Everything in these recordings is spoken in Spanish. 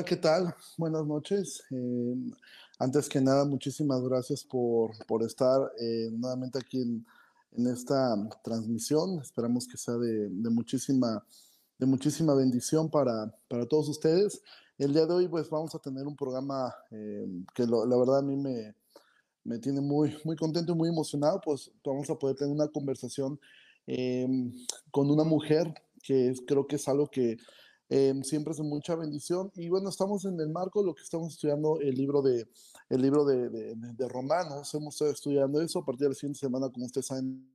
Hola, ¿qué tal? Buenas noches. Eh, antes que nada, muchísimas gracias por, por estar eh, nuevamente aquí en, en, esta transmisión. Esperamos que sea de, de, muchísima, de muchísima bendición para, para todos ustedes. El día de hoy, pues vamos a tener un programa eh, que lo, la verdad a mí me, me tiene muy, muy contento y muy emocionado, pues vamos a poder tener una conversación con una mujer que creo que es algo que eh, siempre es de mucha bendición. Y bueno, estamos en el marco de lo que estamos estudiando, el libro de, el libro de, de, de Romanos. Hemos estado estudiando eso a partir de la siguiente semana, como ustedes saben,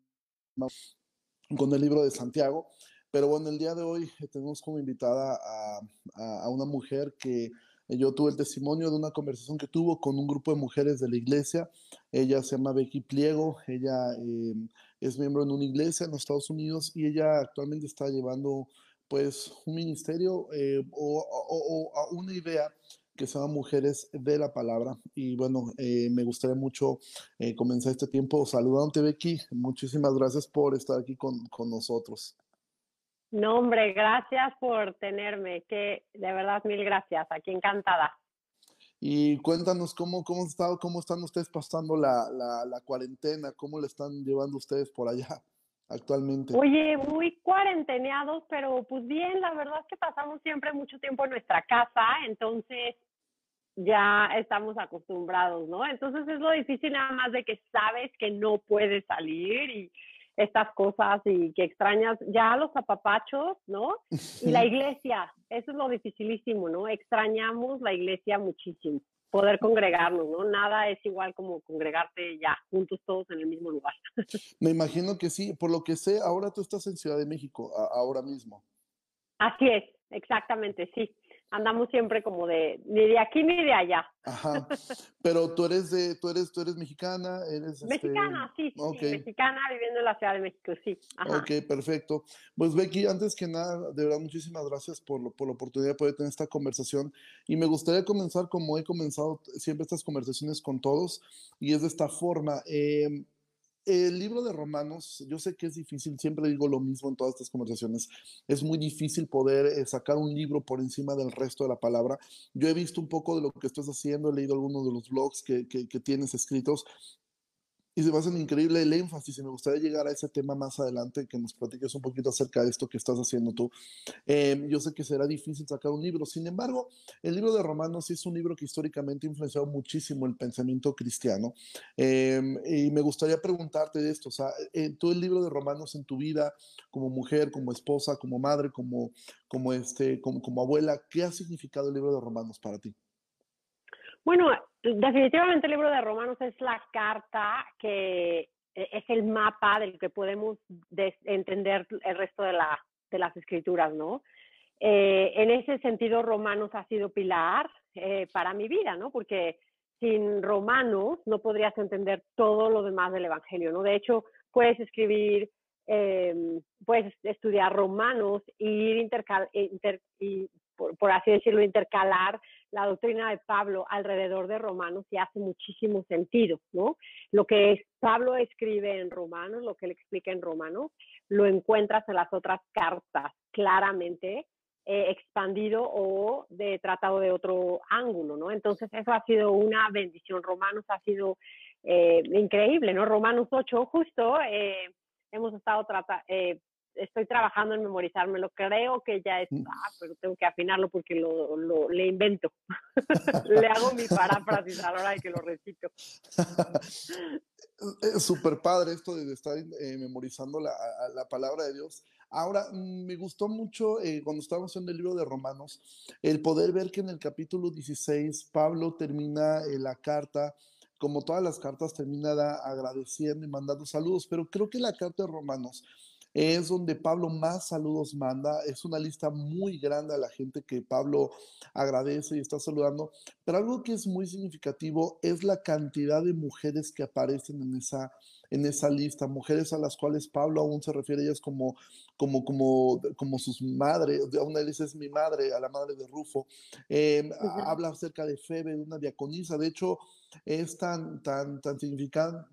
con el libro de Santiago. Pero bueno, el día de hoy tenemos como invitada a, a, a una mujer que yo tuve el testimonio de una conversación que tuvo con un grupo de mujeres de la iglesia. Ella se llama Becky Pliego, ella eh, es miembro de una iglesia en los Estados Unidos y ella actualmente está llevando pues un ministerio eh, o, o, o, una idea que se llama Mujeres de la Palabra. Y bueno, eh, me gustaría mucho eh, comenzar este tiempo saludándote, Becky. Muchísimas gracias por estar aquí con, con, nosotros. No, hombre, gracias por tenerme, que de verdad mil gracias, aquí encantada. Y cuéntanos cómo, cómo, estado, cómo están ustedes pasando la, la, la cuarentena, cómo le están llevando ustedes por allá actualmente? Oye, muy cuarenteneados, pero pues bien, la verdad es que pasamos siempre mucho tiempo en nuestra casa, entonces ya estamos acostumbrados, ¿no? Entonces es lo difícil nada más de que sabes que no puedes salir y estas cosas y que extrañas ya los apapachos, ¿no? Y la iglesia, eso es lo dificilísimo, ¿no? Extrañamos la iglesia muchísimo poder congregarnos, ¿no? Nada es igual como congregarte ya juntos todos en el mismo lugar. Me imagino que sí, por lo que sé, ahora tú estás en Ciudad de México, ahora mismo. Así es, exactamente, sí andamos siempre como de ni de aquí ni de allá. Ajá. Pero tú eres de, tú eres, tú eres mexicana, eres este, mexicana, este... sí, okay. sí, mexicana viviendo en la Ciudad de México, sí. Ajá. Ok, perfecto. Pues Becky, antes que nada, de verdad, muchísimas gracias por, lo, por la oportunidad de poder tener esta conversación. Y me gustaría comenzar como he comenzado siempre estas conversaciones con todos, y es de esta forma. Eh, el libro de Romanos, yo sé que es difícil, siempre digo lo mismo en todas estas conversaciones, es muy difícil poder eh, sacar un libro por encima del resto de la palabra. Yo he visto un poco de lo que estás haciendo, he leído algunos de los blogs que, que, que tienes escritos y se me hace increíble el énfasis y me gustaría llegar a ese tema más adelante, que nos platiques un poquito acerca de esto que estás haciendo tú. Eh, yo sé que será difícil sacar un libro, sin embargo, el libro de Romanos es un libro que históricamente ha influenciado muchísimo el pensamiento cristiano. Eh, y me gustaría preguntarte de esto, o sea, en todo el libro de Romanos en tu vida, como mujer, como esposa, como madre, como, como, este, como, como abuela, ¿qué ha significado el libro de Romanos para ti? Bueno, definitivamente el libro de Romanos es la carta que e, es el mapa del que podemos entender el resto de, la, las escrituras, ¿no? Eh, en ese sentido, Romanos ha sido pilar eh, para mi vida, ¿no? Porque sin Romanos no podrías entender todo lo demás del Evangelio, ¿no? De hecho, puedes escribir, eh, puedes estudiar Romanos e ir intercal, inter, y por, por, así decirlo, intercalar la doctrina de Pablo alrededor de Romanos y hace muchísimo sentido, ¿no? Lo que es, Pablo escribe en Romanos, lo que él explica en Romanos, lo encuentras en las otras cartas claramente eh, expandido o tratado de otro ángulo, ¿no? Entonces eso ha sido una bendición. Romanos ha sido eh, increíble, ¿no? Romanos 8, justo eh, hemos estado tratando, eh, estoy trabajando en memorizármelo. Creo que ya está, mm. pero tengo que afinarlo porque lo, lo le invento. le hago mi paráfrasis a la hora de que lo recito. Es súper padre esto de estar eh, memorizando la, la, palabra de Dios. Ahora, mm, me gustó mucho eh, cuando estábamos en el libro de Romanos, el poder ver que en el capítulo 16 Pablo termina eh, la carta como todas las cartas, termina agradeciendo y mandando saludos, pero creo que la carta de Romanos es donde Pablo más saludos manda. Es una lista muy grande a la gente que Pablo agradece y está saludando. Pero algo que es muy significativo es la cantidad de mujeres que aparecen en esa, en esa lista, mujeres a las cuales Pablo aún se refiere a ellas como, como, como, como sus madres. Una de ellas es mi madre, a la madre de Rufo. Eh, uh -huh. Habla acerca de Febe, de una diaconisa. De hecho, es tan, tan, tan, significante,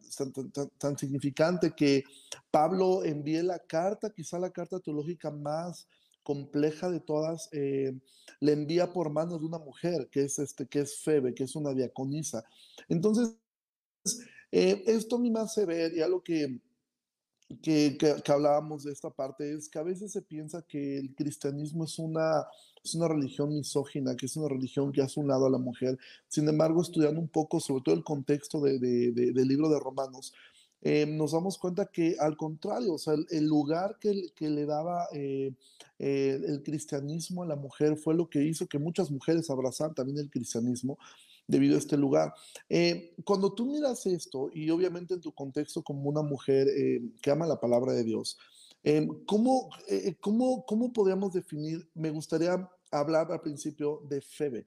tan, tan, significante que Pablo envíe la carta, quizá la carta teológica más compleja de todas, eh, le envía por manos de una mujer, que es, este, que es Febe, que es una diaconisa. Entonces, eh, esto a mí me hace ver, y algo que, que, que, hablábamos de esta parte, es que a veces se piensa que el cristianismo es una, es una religión misógina, que es una religión que hace un lado a la mujer. Sin embargo, estudiando un poco, sobre todo el contexto de, de, del libro de Romanos, eh, nos damos cuenta que al contrario, o sea, el, lugar que, que, le daba eh, eh, el cristianismo a la mujer fue lo que hizo que muchas mujeres abrazaran también el cristianismo debido a este lugar. cuando tú miras esto, y obviamente en tu contexto como una mujer que ama la palabra de Dios, ¿cómo, cómo, ¿cómo podríamos definir? Me gustaría hablar al principio de Febe,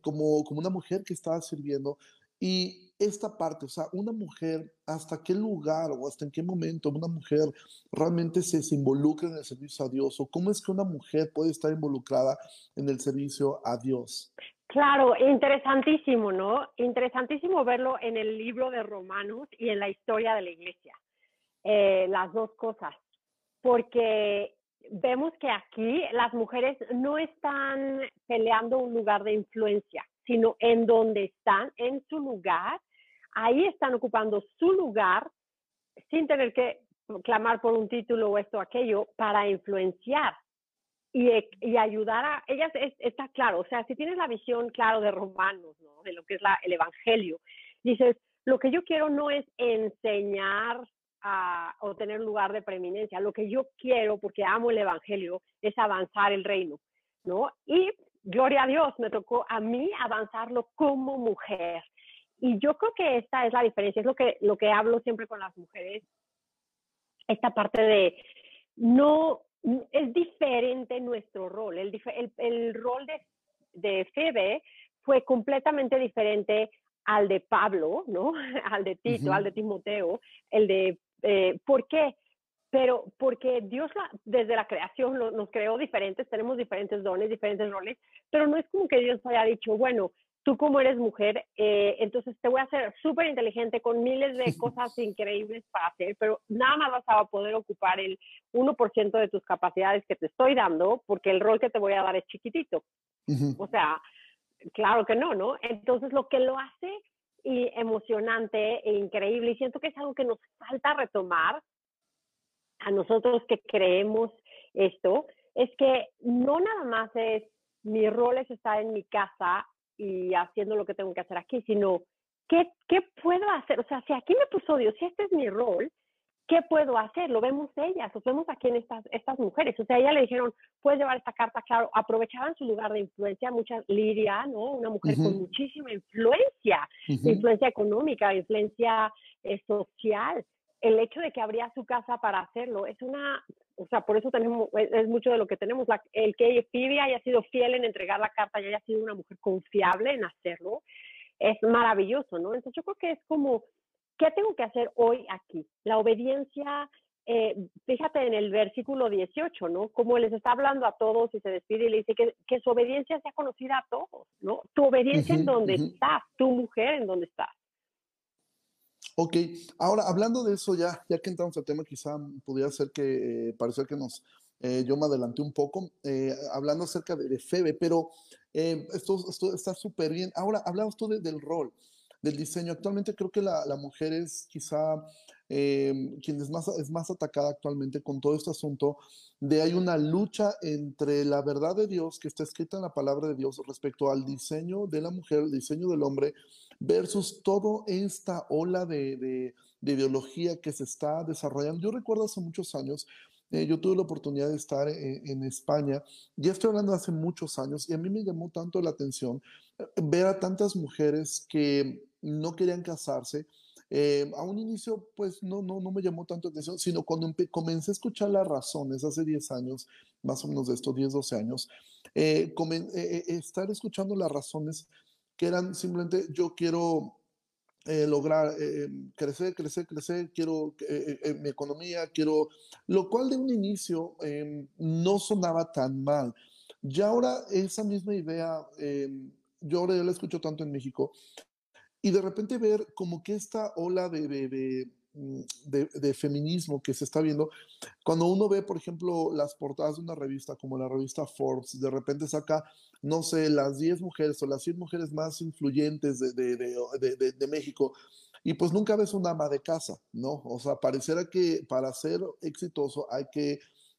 como, como una mujer que estaba sirviendo y esta parte, o sea, una mujer, hasta qué lugar o hasta en qué momento una mujer realmente se, involucra en el servicio a Dios o cómo es que una mujer puede estar involucrada en el servicio a Dios. Claro, interesantísimo, ¿no? Interesantísimo verlo en el libro de Romanos y en la historia de la iglesia. Eh, las dos cosas, porque vemos que aquí las mujeres no están peleando un lugar de influencia, sino en donde están, en su lugar, ahí están ocupando su lugar sin tener que clamar por un título o esto o aquello para influenciar y, y ayudar a ellas está claro, o sea, si tienes la visión claro de Romanos, ¿no? de lo que es la, el Evangelio, dices, lo que yo quiero no es enseñar a, o tener lugar de preeminencia, lo que yo quiero, porque amo el Evangelio, es avanzar el reino, ¿no? Y gloria a Dios, me tocó a mí avanzarlo como mujer. Y yo creo que esta es la diferencia, es lo que, lo que hablo siempre con las mujeres, esta parte de no, es diferente nuestro rol, el, el, el rol de, de Febe fue completamente diferente al de Pablo, ¿no? Al de Tito, al de Timoteo, el de, eh, ¿por qué? Pero porque Dios desde la creación nos creó diferentes, tenemos diferentes dones, diferentes roles, pero no es como que Dios haya dicho, bueno, tú como eres mujer, eh, entonces te voy a hacer súper inteligente con miles de cosas increíbles para hacer, pero nada más vas a poder ocupar el 1% de tus capacidades que te estoy dando porque el rol que te voy a dar es chiquitito. O sea, claro que no, ¿no? Entonces lo que lo hace y emocionante e increíble, y siento que es algo que nos falta retomar a nosotros que creemos esto, es que no nada más es mi rol es estar en mi casa y haciendo lo que tengo que hacer aquí, sino ¿qué, qué puedo hacer? O sea, si aquí me puso Dios, si este es mi rol, ¿qué puedo hacer? Lo vemos ellas, lo vemos aquí en estas, estas mujeres. O sea, ella le dijeron, puedes llevar esta carta, claro, aprovechaban su lugar de influencia, mucha Lidia, ¿no? Una mujer con muchísima influencia, influencia económica, influencia eh, social. El hecho de que abría su casa para hacerlo es una o sea, por eso tenemos, es, mucho de lo que tenemos. el que Phoebe haya sido fiel en entregar la carta y haya sido una mujer confiable en hacerlo, es maravilloso, ¿no? Entonces yo creo que es como, ¿qué tengo que hacer hoy aquí? La obediencia, eh, fíjate en el versículo 18, ¿no? Como les está hablando a todos y se despide y le dice que, que su obediencia sea conocida a todos, ¿no? Tu obediencia en donde estás, tu mujer en donde estás. Ok, ahora hablando de eso, ya, ya que entramos al tema, quizá pudiera ser que eh, que nos, eh, yo me adelanté un poco, eh, hablando acerca de, Febe, pero eh, esto, esto, está súper bien. Ahora, hablamos tú del rol, del diseño. Actualmente creo que la, la mujer es quizá quien es más, es más atacada actualmente con todo este asunto de hay una lucha entre la verdad de Dios que está escrita en la palabra de Dios respecto al diseño de la mujer, el diseño del hombre, versus toda esta ola de, ideología que se está desarrollando. Yo recuerdo hace muchos años, eh, yo tuve la oportunidad de estar eh, en, España, ya estoy hablando hace muchos años, y a mí me llamó tanto la atención eh, ver a tantas mujeres que no querían casarse. a un inicio, pues no, no, no me llamó tanto la atención, sino cuando comencé a escuchar las razones hace 10 años, más o menos de estos 10, 12 años, estar escuchando las razones que eran simplemente yo quiero eh, lograr eh, em, crecer, crecer, crecer, quiero eh, mi economía, quiero, lo cual de un inicio em, no sonaba tan mal. Ya ahora esa misma idea, em, yo ahora ya la escucho tanto en México, y de repente ver como que esta ola de, de, mm, de, feminismo que se está viendo. Cuando uno ve, por ejemplo, las portadas de una revista como la revista Forbes, de repente saca, no sé, las 10 mujeres o las 100 mujeres más influyentes de, de México, y pues nunca ves una ama de casa, ¿no? O sea, pareciera que para ser exitoso hay que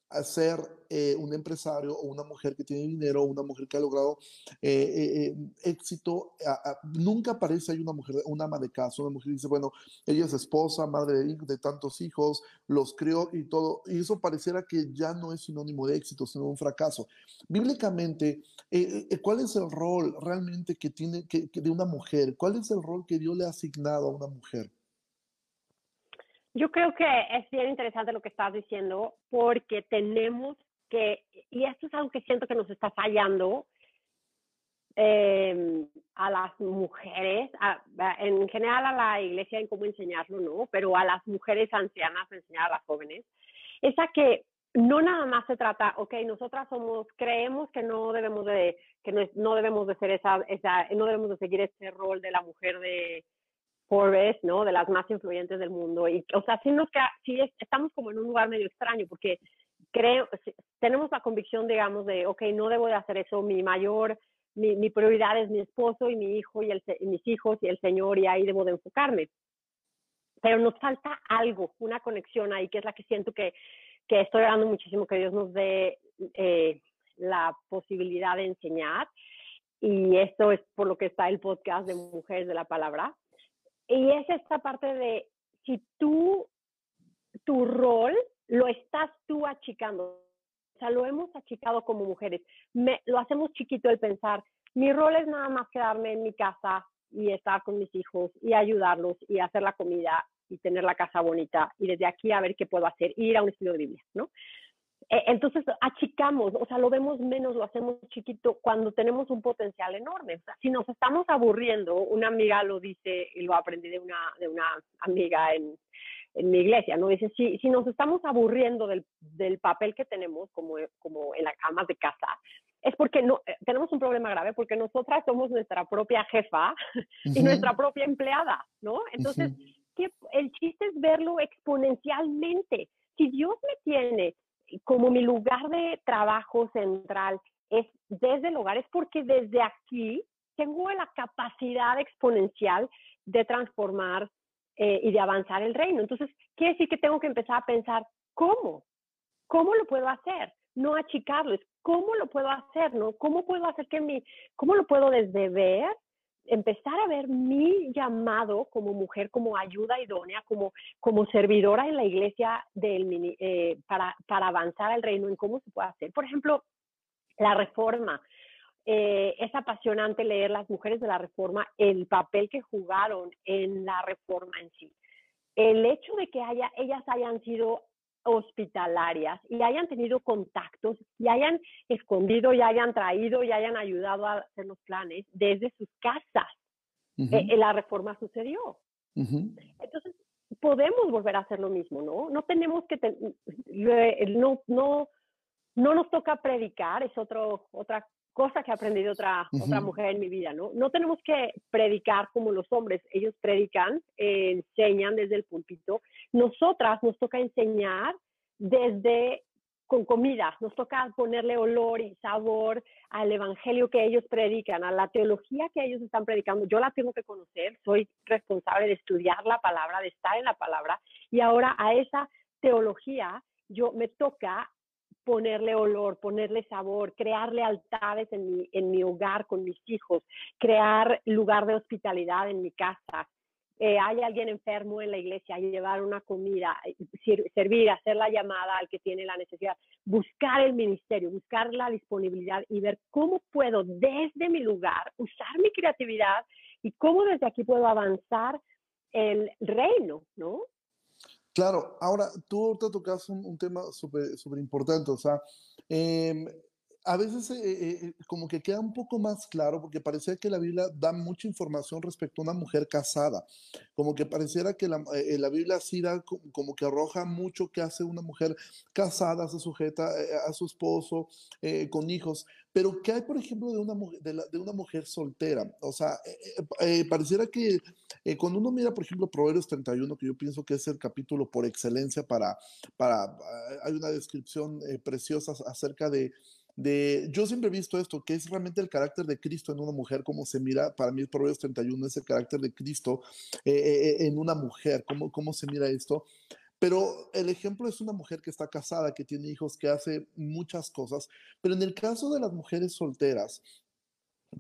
a ser eh, un empresario o una mujer que tiene dinero o una mujer que ha logrado eh, eh, éxito, nunca aparece una mujer, una ama de casa, una mujer que dice, bueno, ella es esposa, madre de, tantos hijos, los crió y todo, y eso pareciera que ya no es sinónimo de éxito, sino un fracaso. Bíblicamente, ¿cuál es el rol realmente que tiene que, de una mujer? ¿Cuál es el rol que Dios le ha asignado a una mujer? Yo creo que es bien interesante lo que estás diciendo porque tenemos que, y esto es algo que siento que nos está fallando em, a las mujeres, en general a la iglesia en cómo enseñarlo, ¿no? Pero a las mujeres ancianas, enseñar a las jóvenes, es a que no nada más se trata, ok, nosotras somos, creemos que no debemos de, que no, no debemos de ser esa, esa, no debemos de seguir ese rol de la mujer de, Forbes, ¿no? De las más influyentes del mundo. Y, o sea, sí, nos, sí estamos como en un lugar medio extraño porque creo, tenemos la convicción, digamos, de, ok, no debo de hacer eso, mi mayor, mi, mi prioridad es mi esposo y mi hijo y, el, mis hijos y el Señor y ahí debo de enfocarme. Pero nos falta algo, una conexión ahí, que es la que siento que, que estoy orando muchísimo que Dios nos dé eh, la posibilidad de enseñar. Y esto es por lo que está el podcast de Mujeres de la Palabra y es esta parte de si tú, tu rol lo estás tú achicando. O sea, lo hemos achicado como mujeres. Me, lo hacemos chiquito el pensar, mi rol es nada más quedarme en mi casa y estar con mis hijos y ayudarlos y hacer la comida y tener la casa bonita y desde aquí a ver qué puedo hacer, ir a un estudio de Biblia, ¿no? E, entonces achicamos, o sea, lo vemos menos, lo hacemos chiquito cuando tenemos un potencial enorme. O sea, si nos estamos aburriendo, una amiga lo dice y lo aprendí de una, de una amiga en, en mi iglesia, ¿no? Dice, si, si nos estamos aburriendo del, del papel que tenemos como, como en la cama de casa, es porque no, eh, tenemos un problema grave, porque nosotras somos nuestra propia jefa y nuestra propia empleada, ¿no? Entonces, el chiste es verlo exponencialmente. Si Dios me tiene como mi lugar de trabajo central es desde el hogar, es porque desde aquí tengo la capacidad exponencial de transformar eh, y de avanzar el reino. Entonces, quiere decir que tengo que empezar a pensar, ¿cómo? ¿Cómo lo puedo hacer? No achicarlo, es cómo lo puedo hacer, ¿no? ¿Cómo puedo hacer que mi, cómo lo puedo desde ver empezar a ver mi llamado como mujer, como ayuda idónea, como, como servidora en la iglesia del, eh, para, para avanzar al reino en cómo se puede hacer. Por ejemplo, la reforma. Eh, es apasionante leer las mujeres de la reforma, el papel que jugaron en la reforma en sí. El hecho de que haya, ellas hayan sido hospitalarias y hayan tenido contactos y hayan escondido y hayan traído y hayan ayudado a hacer los planes desde sus casas. Eh, la reforma sucedió. Entonces, podemos volver a hacer lo mismo, ¿no? No tenemos que, no, no, no nos toca predicar, es otro, otra cosa que ha aprendido otra, otra mujer en mi vida, ¿no? No tenemos que predicar como los hombres, ellos predican, enseñan desde el púlpito. Nosotras nos toca enseñar desde con comida, nos toca ponerle olor y sabor al evangelio que ellos predican, a la teología que ellos están predicando. Yo la tengo que conocer, soy responsable de estudiar la palabra, de estar en la palabra, y ahora a esa teología yo me toca ponerle olor, ponerle sabor, crear lealtades en mi, en mi hogar con mis hijos, crear lugar de hospitalidad en mi casa. Eh, hay alguien enfermo en la iglesia, llevar una comida, eh, servir, hacer la llamada al que tiene la necesidad, buscar el ministerio, buscar la disponibilidad y ver cómo puedo desde mi lugar usar mi creatividad y cómo desde aquí puedo avanzar el reino, ¿no? Claro, ahora tú ahorita tocas un, tema súper importante, o sea, em, a veces como que queda un poco más claro porque parecía que la Biblia da mucha información respecto a una mujer casada, como que pareciera que la, la Biblia sí da como que arroja mucho que hace una mujer casada, se sujeta a su esposo, con hijos, pero ¿qué hay, por ejemplo, de una, de, una mujer soltera? O sea, pareciera que cuando uno mira, por ejemplo, Proverbios 31, que yo pienso que es el capítulo por excelencia para, para hay una descripción preciosa acerca de de, yo siempre he visto esto, que es realmente el carácter de Cristo en una mujer, cómo se mira, para mí Proverbios 31 es el carácter de Cristo eh, eh, eh, en una mujer, cómo, cómo se mira esto. Pero el ejemplo es una mujer que está casada, que tiene hijos, que hace muchas cosas. Pero en el caso de las mujeres solteras,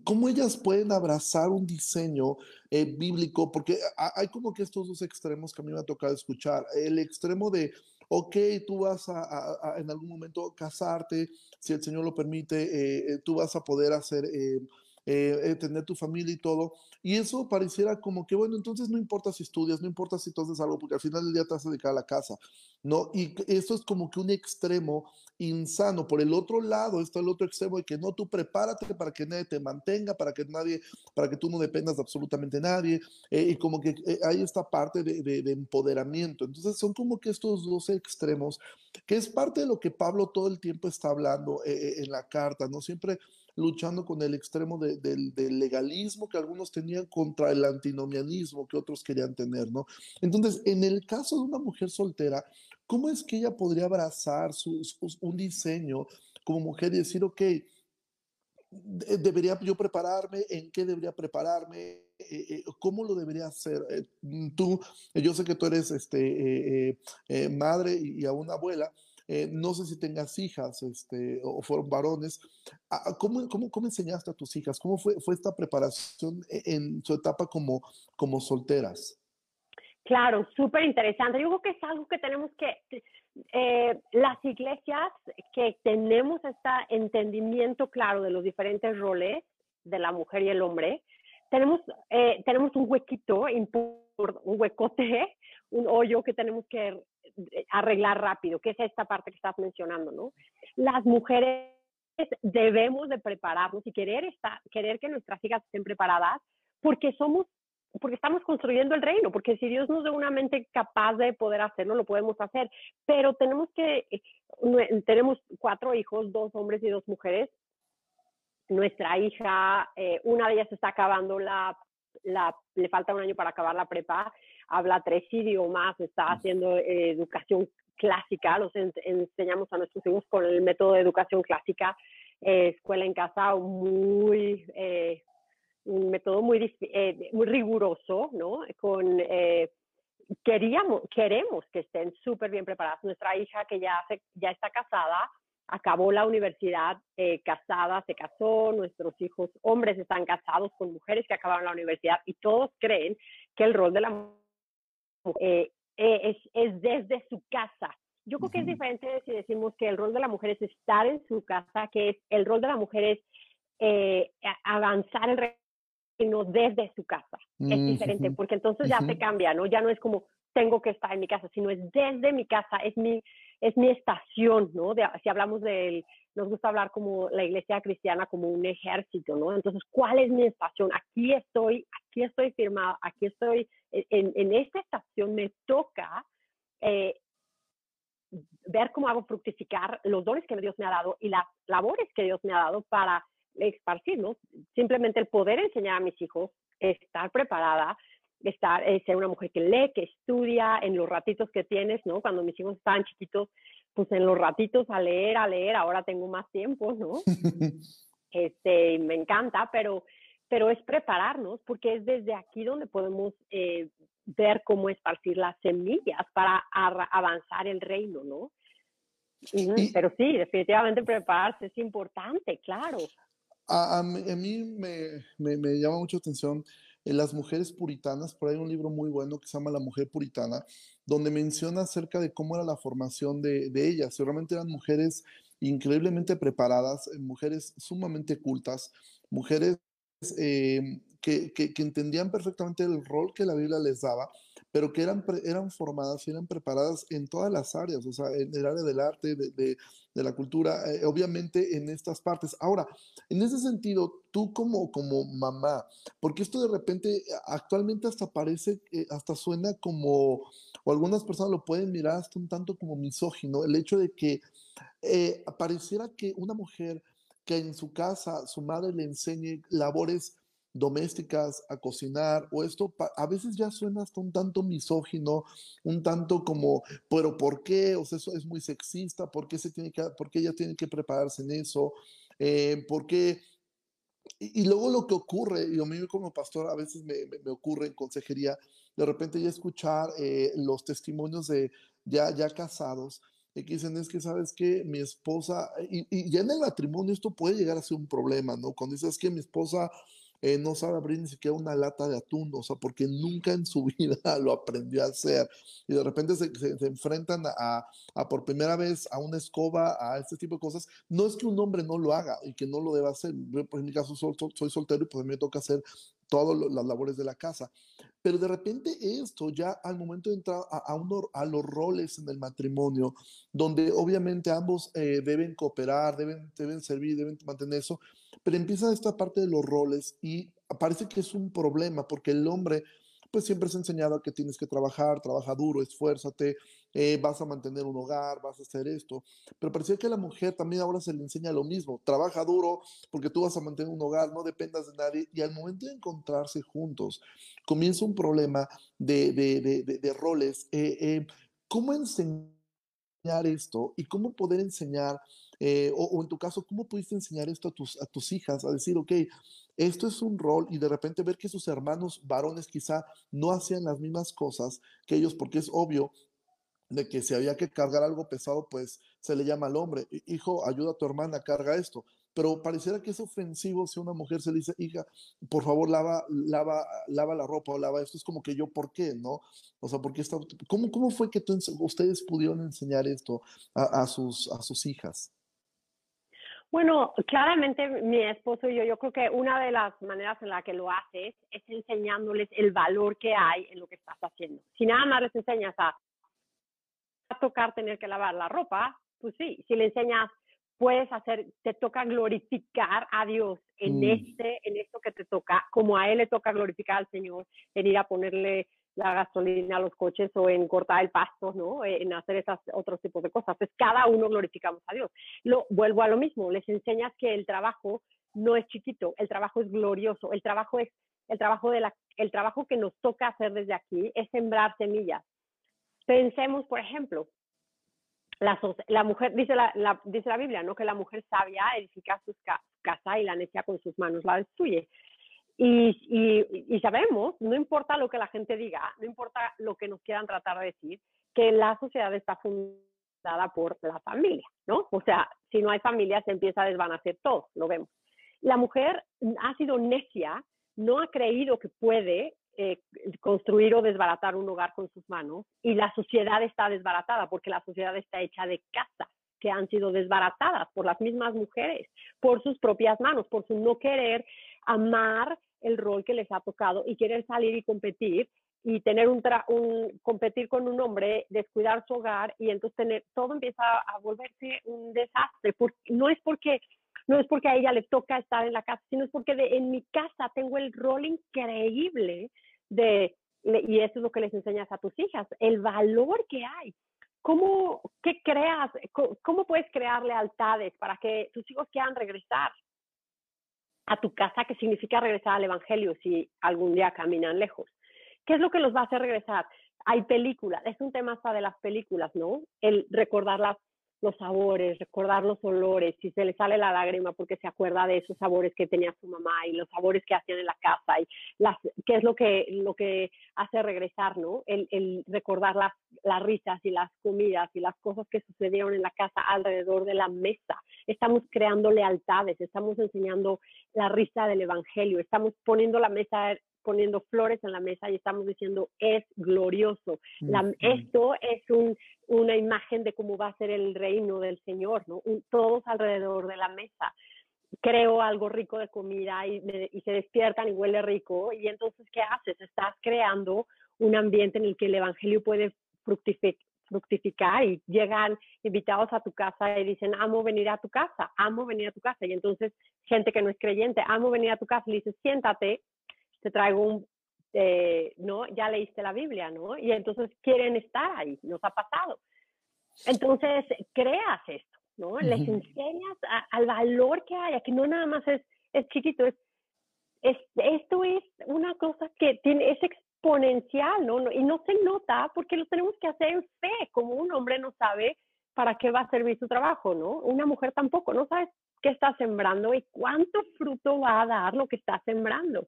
¿cómo ellas pueden abrazar un diseño bíblico? Porque hay como que estos dos extremos que a mí me ha tocado escuchar. El extremo de ok, tú vas a, en algún momento casarte, si el Señor lo permite, eh, eh, tú vas a poder hacer, eh, tener tu familia y todo. Y eso pareciera como que, bueno, entonces no importa si estudias, no importa si tú haces algo, porque al final del día te vas a dedicar a la casa, ¿no? Y esto es como que un extremo insano. Por el otro lado está el otro extremo de que no, tú prepárate para que nadie te mantenga, para que nadie, para que tú no dependas de absolutamente nadie. Eh, y como que eh, hay esta parte de, de, empoderamiento. Entonces son como que estos dos extremos, que es parte de lo que Pablo todo el tiempo está hablando eh, en la carta, ¿no? Siempre luchando con el extremo del legalismo que algunos tenían contra el antinomianismo que otros querían tener, ¿no? Entonces, en el caso de una mujer soltera, ¿Cómo es que ella podría abrazar un diseño como mujer y decir, ok, debería yo prepararme, en qué debería prepararme, eh, eh, cómo lo debería hacer. Eh, tú, yo sé que tú eres este, madre y, aún abuela, no sé si tengas hijas este, o fueron varones. Ah, ¿Cómo, cómo, cómo enseñaste a tus hijas? ¿Cómo fue, fue esta preparación en su etapa como, como solteras? Claro, súper interesante. Yo creo que es algo que tenemos que, eh, las iglesias que tenemos este entendimiento claro de los diferentes roles de la mujer y el hombre, tenemos, eh, tenemos un huequito, un huecote, un hoyo que tenemos que arreglar rápido, que es esta parte que estás mencionando, ¿no? Las mujeres debemos de prepararnos y querer, estar, querer que nuestras hijas estén preparadas porque somos porque estamos construyendo el reino, porque si Dios nos da una mente capaz de poder hacerlo, lo podemos hacer, pero tenemos que, eh, tenemos cuatro hijos, dos hombres y dos mujeres. Nuestra hija, eh, una de ellas está acabando la, la, le falta un año para acabar la prepa, habla tres idiomas, está haciendo eh, educación clásica, los enseñamos a nuestros hijos con el método de educación clásica, escuela en casa muy un método muy, eh, muy riguroso, ¿no? Con, eh, queríamos, queremos que estén súper bien preparadas. Nuestra hija, que ya, se, ya está casada, acabó la universidad eh, casada, se casó, nuestros hijos hombres están casados con mujeres que acabaron la universidad y todos creen que el rol de la mujer es, es, desde su casa. Yo creo que es diferente si decimos que el rol de la mujer es estar en su casa, que es el rol de la mujer es avanzar el sino desde su casa. Es diferente, porque entonces ya se cambia, ¿no? Ya no es como tengo que estar en mi casa, sino es desde mi casa, es mi, es mi estación, ¿no? De, si hablamos de, nos gusta hablar como la iglesia cristiana como un ejército, ¿no? Entonces, ¿cuál es mi estación? Aquí estoy, aquí estoy firmado, aquí estoy, en, en esta estación me toca eh, ver cómo hago fructificar los dones que Dios me ha dado y las labores que Dios me ha dado para esparcir, ¿no? Simplemente el poder enseñar a mis hijos, estar preparada, estar, eh, ser una mujer que lee, que estudia en los ratitos que tienes, ¿no? Cuando mis hijos estaban chiquitos, pues en los ratitos a leer, a leer, ahora tengo más tiempo, ¿no? este, me encanta, pero, pero es prepararnos porque es desde aquí donde podemos eh, ver cómo esparcir las semillas para avanzar el reino, ¿no? pero sí, definitivamente prepararse es importante, claro. A, mí, me, me, llama mucho atención en las mujeres puritanas, por ahí un libro muy bueno que se llama La mujer puritana, donde menciona acerca de cómo era la formación de, de ellas. Seguramente eran mujeres increíblemente preparadas, eh, mujeres sumamente cultas, mujeres eh, que, entendían perfectamente el rol que la Biblia les daba, pero que eran, eran formadas y eran preparadas en todas las áreas, o sea, en el área del arte, de, de, la cultura, eh, obviamente en estas partes. Ahora, en ese sentido, tú como, como mamá, porque esto de repente actualmente hasta parece, hasta suena como, o algunas personas lo pueden mirar hasta un tanto como misógino, el hecho de que eh, pareciera que una mujer que en su casa su madre le enseñe labores domésticas a cocinar o esto a veces ya suena hasta un tanto misógino, un tanto como, pero ¿por qué? O sea, eso es muy sexista, ¿por qué, se tiene que, por qué ella tiene que prepararse en eso? Eh, ¿Por qué? Y, luego lo que ocurre, y a mí como pastor a veces me, me, ocurre en consejería, de repente ya escuchar eh, los testimonios de ya, ya casados, que dicen, es que, ¿sabes que Mi esposa, y, y, ya en el matrimonio esto puede llegar a ser un problema, ¿no? Cuando dices que mi esposa eh, no sabe abrir ni siquiera una lata de atún, o sea, porque nunca en su vida lo aprendió a hacer. Y de repente se, se, enfrentan a, a, por primera vez a una escoba, a este tipo de cosas. No es que un hombre no lo haga y que no lo deba hacer. Yo, por mi caso, soy, soy soltero y pues me toca hacer todas las labores de la casa. Pero de repente esto ya al momento de entrar a, a, a los roles en el matrimonio, donde obviamente ambos eh, deben cooperar, deben, deben servir, deben mantener eso, pero empieza esta parte de los roles y parece que es un problema porque el hombre pues siempre se ha enseñado que tienes que trabajar, trabaja duro, esfuérzate, eh, vas a mantener un hogar, vas a hacer esto. Pero parecía que a la mujer también ahora se le enseña lo mismo, trabaja duro porque tú vas a mantener un hogar, no dependas de nadie. Y al momento de encontrarse juntos, comienza un problema de, de, de, roles. Eh, eh, ¿Cómo enseñar esto y cómo poder enseñar? Eh, o, en tu caso, ¿cómo pudiste enseñar esto a tus, a tus hijas? A decir, ok, esto es un rol y de repente ver que sus hermanos varones quizá no hacían las mismas cosas que ellos, porque es obvio de que si había que cargar algo pesado, pues se le llama al hombre, hijo, ayuda a tu hermana, carga esto. Pero pareciera que es ofensivo si una mujer se dice, hija, por favor, lava, lava, lava la ropa o lava esto. Es como que yo, ¿por qué? ¿No? O sea, porque está, ¿cómo, ¿cómo fue que ustedes pudieron enseñar esto a, sus, a sus hijas? Bueno, claramente mi esposo y yo, yo creo que una de las maneras en la que lo haces es enseñándoles el valor que hay en lo que estás haciendo. Si nada más les enseñas a, tocar tener que lavar la ropa, pues sí, si le enseñas puedes hacer, te toca glorificar a Dios en mm. este, en esto que te toca, como a él le toca glorificar al Señor, en ir a ponerle la gasolina a los coches o en cortar el pasto, ¿no? En hacer esas otros tipos de cosas. Pues cada uno glorificamos a Dios. Lo, vuelvo a lo mismo, les enseñas que el trabajo no es chiquito, el trabajo es glorioso, el trabajo es el trabajo de la el trabajo que nos toca hacer desde aquí es sembrar semillas. Pensemos, por ejemplo, la, la mujer dice la, dice la Biblia, ¿no? Que la mujer sabia edifica su casa y la necia con sus manos la destruye. Y, y, sabemos, no importa lo que la gente diga, no importa lo que nos quieran tratar de decir, que la sociedad está fundada por la familia, ¿no? O sea, si no hay familia se empieza a desvanecer todo, lo vemos. La mujer ha sido necia, no ha creído que puede eh, construir o desbaratar un hogar con sus manos y la sociedad está desbaratada porque la sociedad está hecha de casas que han sido desbaratadas por las mismas mujeres, por sus propias manos, por su no querer amar el rol que les ha tocado y quieren salir y competir y tener un, un, competir con un hombre, descuidar su hogar y entonces tener todo empieza a volverse un desastre. no es porque no es porque a ella le toca estar en la casa, sino es porque en mi casa tengo el rol increíble de y eso es lo que les enseñas a tus hijas, el valor que hay. ¿Cómo, qué creas, cómo puedes crear lealtades para que tus hijos quieran regresar? A tu casa, que significa regresar al Evangelio si algún día caminan lejos. ¿Qué es lo que los va a hacer regresar? Hay películas, es un tema hasta de las películas, ¿no? El recordar los sabores, recordar los olores, si se le sale la lágrima porque se acuerda de esos sabores que tenía su mamá y los sabores que hacían en la casa y qué es lo que, lo que hace regresar, ¿no? El, recordar las risas y las comidas y las cosas que sucedieron en la casa alrededor de la mesa. Estamos creando lealtades, estamos enseñando la risa del evangelio, estamos poniendo la mesa poniendo flores en la mesa y estamos diciendo es glorioso. esto es un, una imagen de cómo va a ser el reino del Señor, ¿no? todos alrededor de la mesa. Creo algo rico de comida y, y se despiertan y huele rico y entonces ¿qué haces? Estás creando un ambiente en el que el Evangelio puede fructificar y llegan invitados a tu casa y dicen, amo venir a tu casa, amo venir a tu casa. Y entonces gente que no es creyente, amo venir a tu casa, le dices, siéntate, te traigo un, eh, ¿no? Ya leíste la Biblia, ¿no? Y entonces quieren estar ahí, nos ha pasado. Entonces, creas esto, ¿no? Les enseñas al valor que hay, que no nada más es, es chiquito, es, es, esto es una cosa que tiene, es exponencial, ¿no? Y no se nota porque lo tenemos que hacer en fe, como un hombre no sabe para qué va a servir su trabajo, ¿no? Una mujer tampoco, no sabes qué está sembrando y cuánto fruto va a dar lo que está sembrando.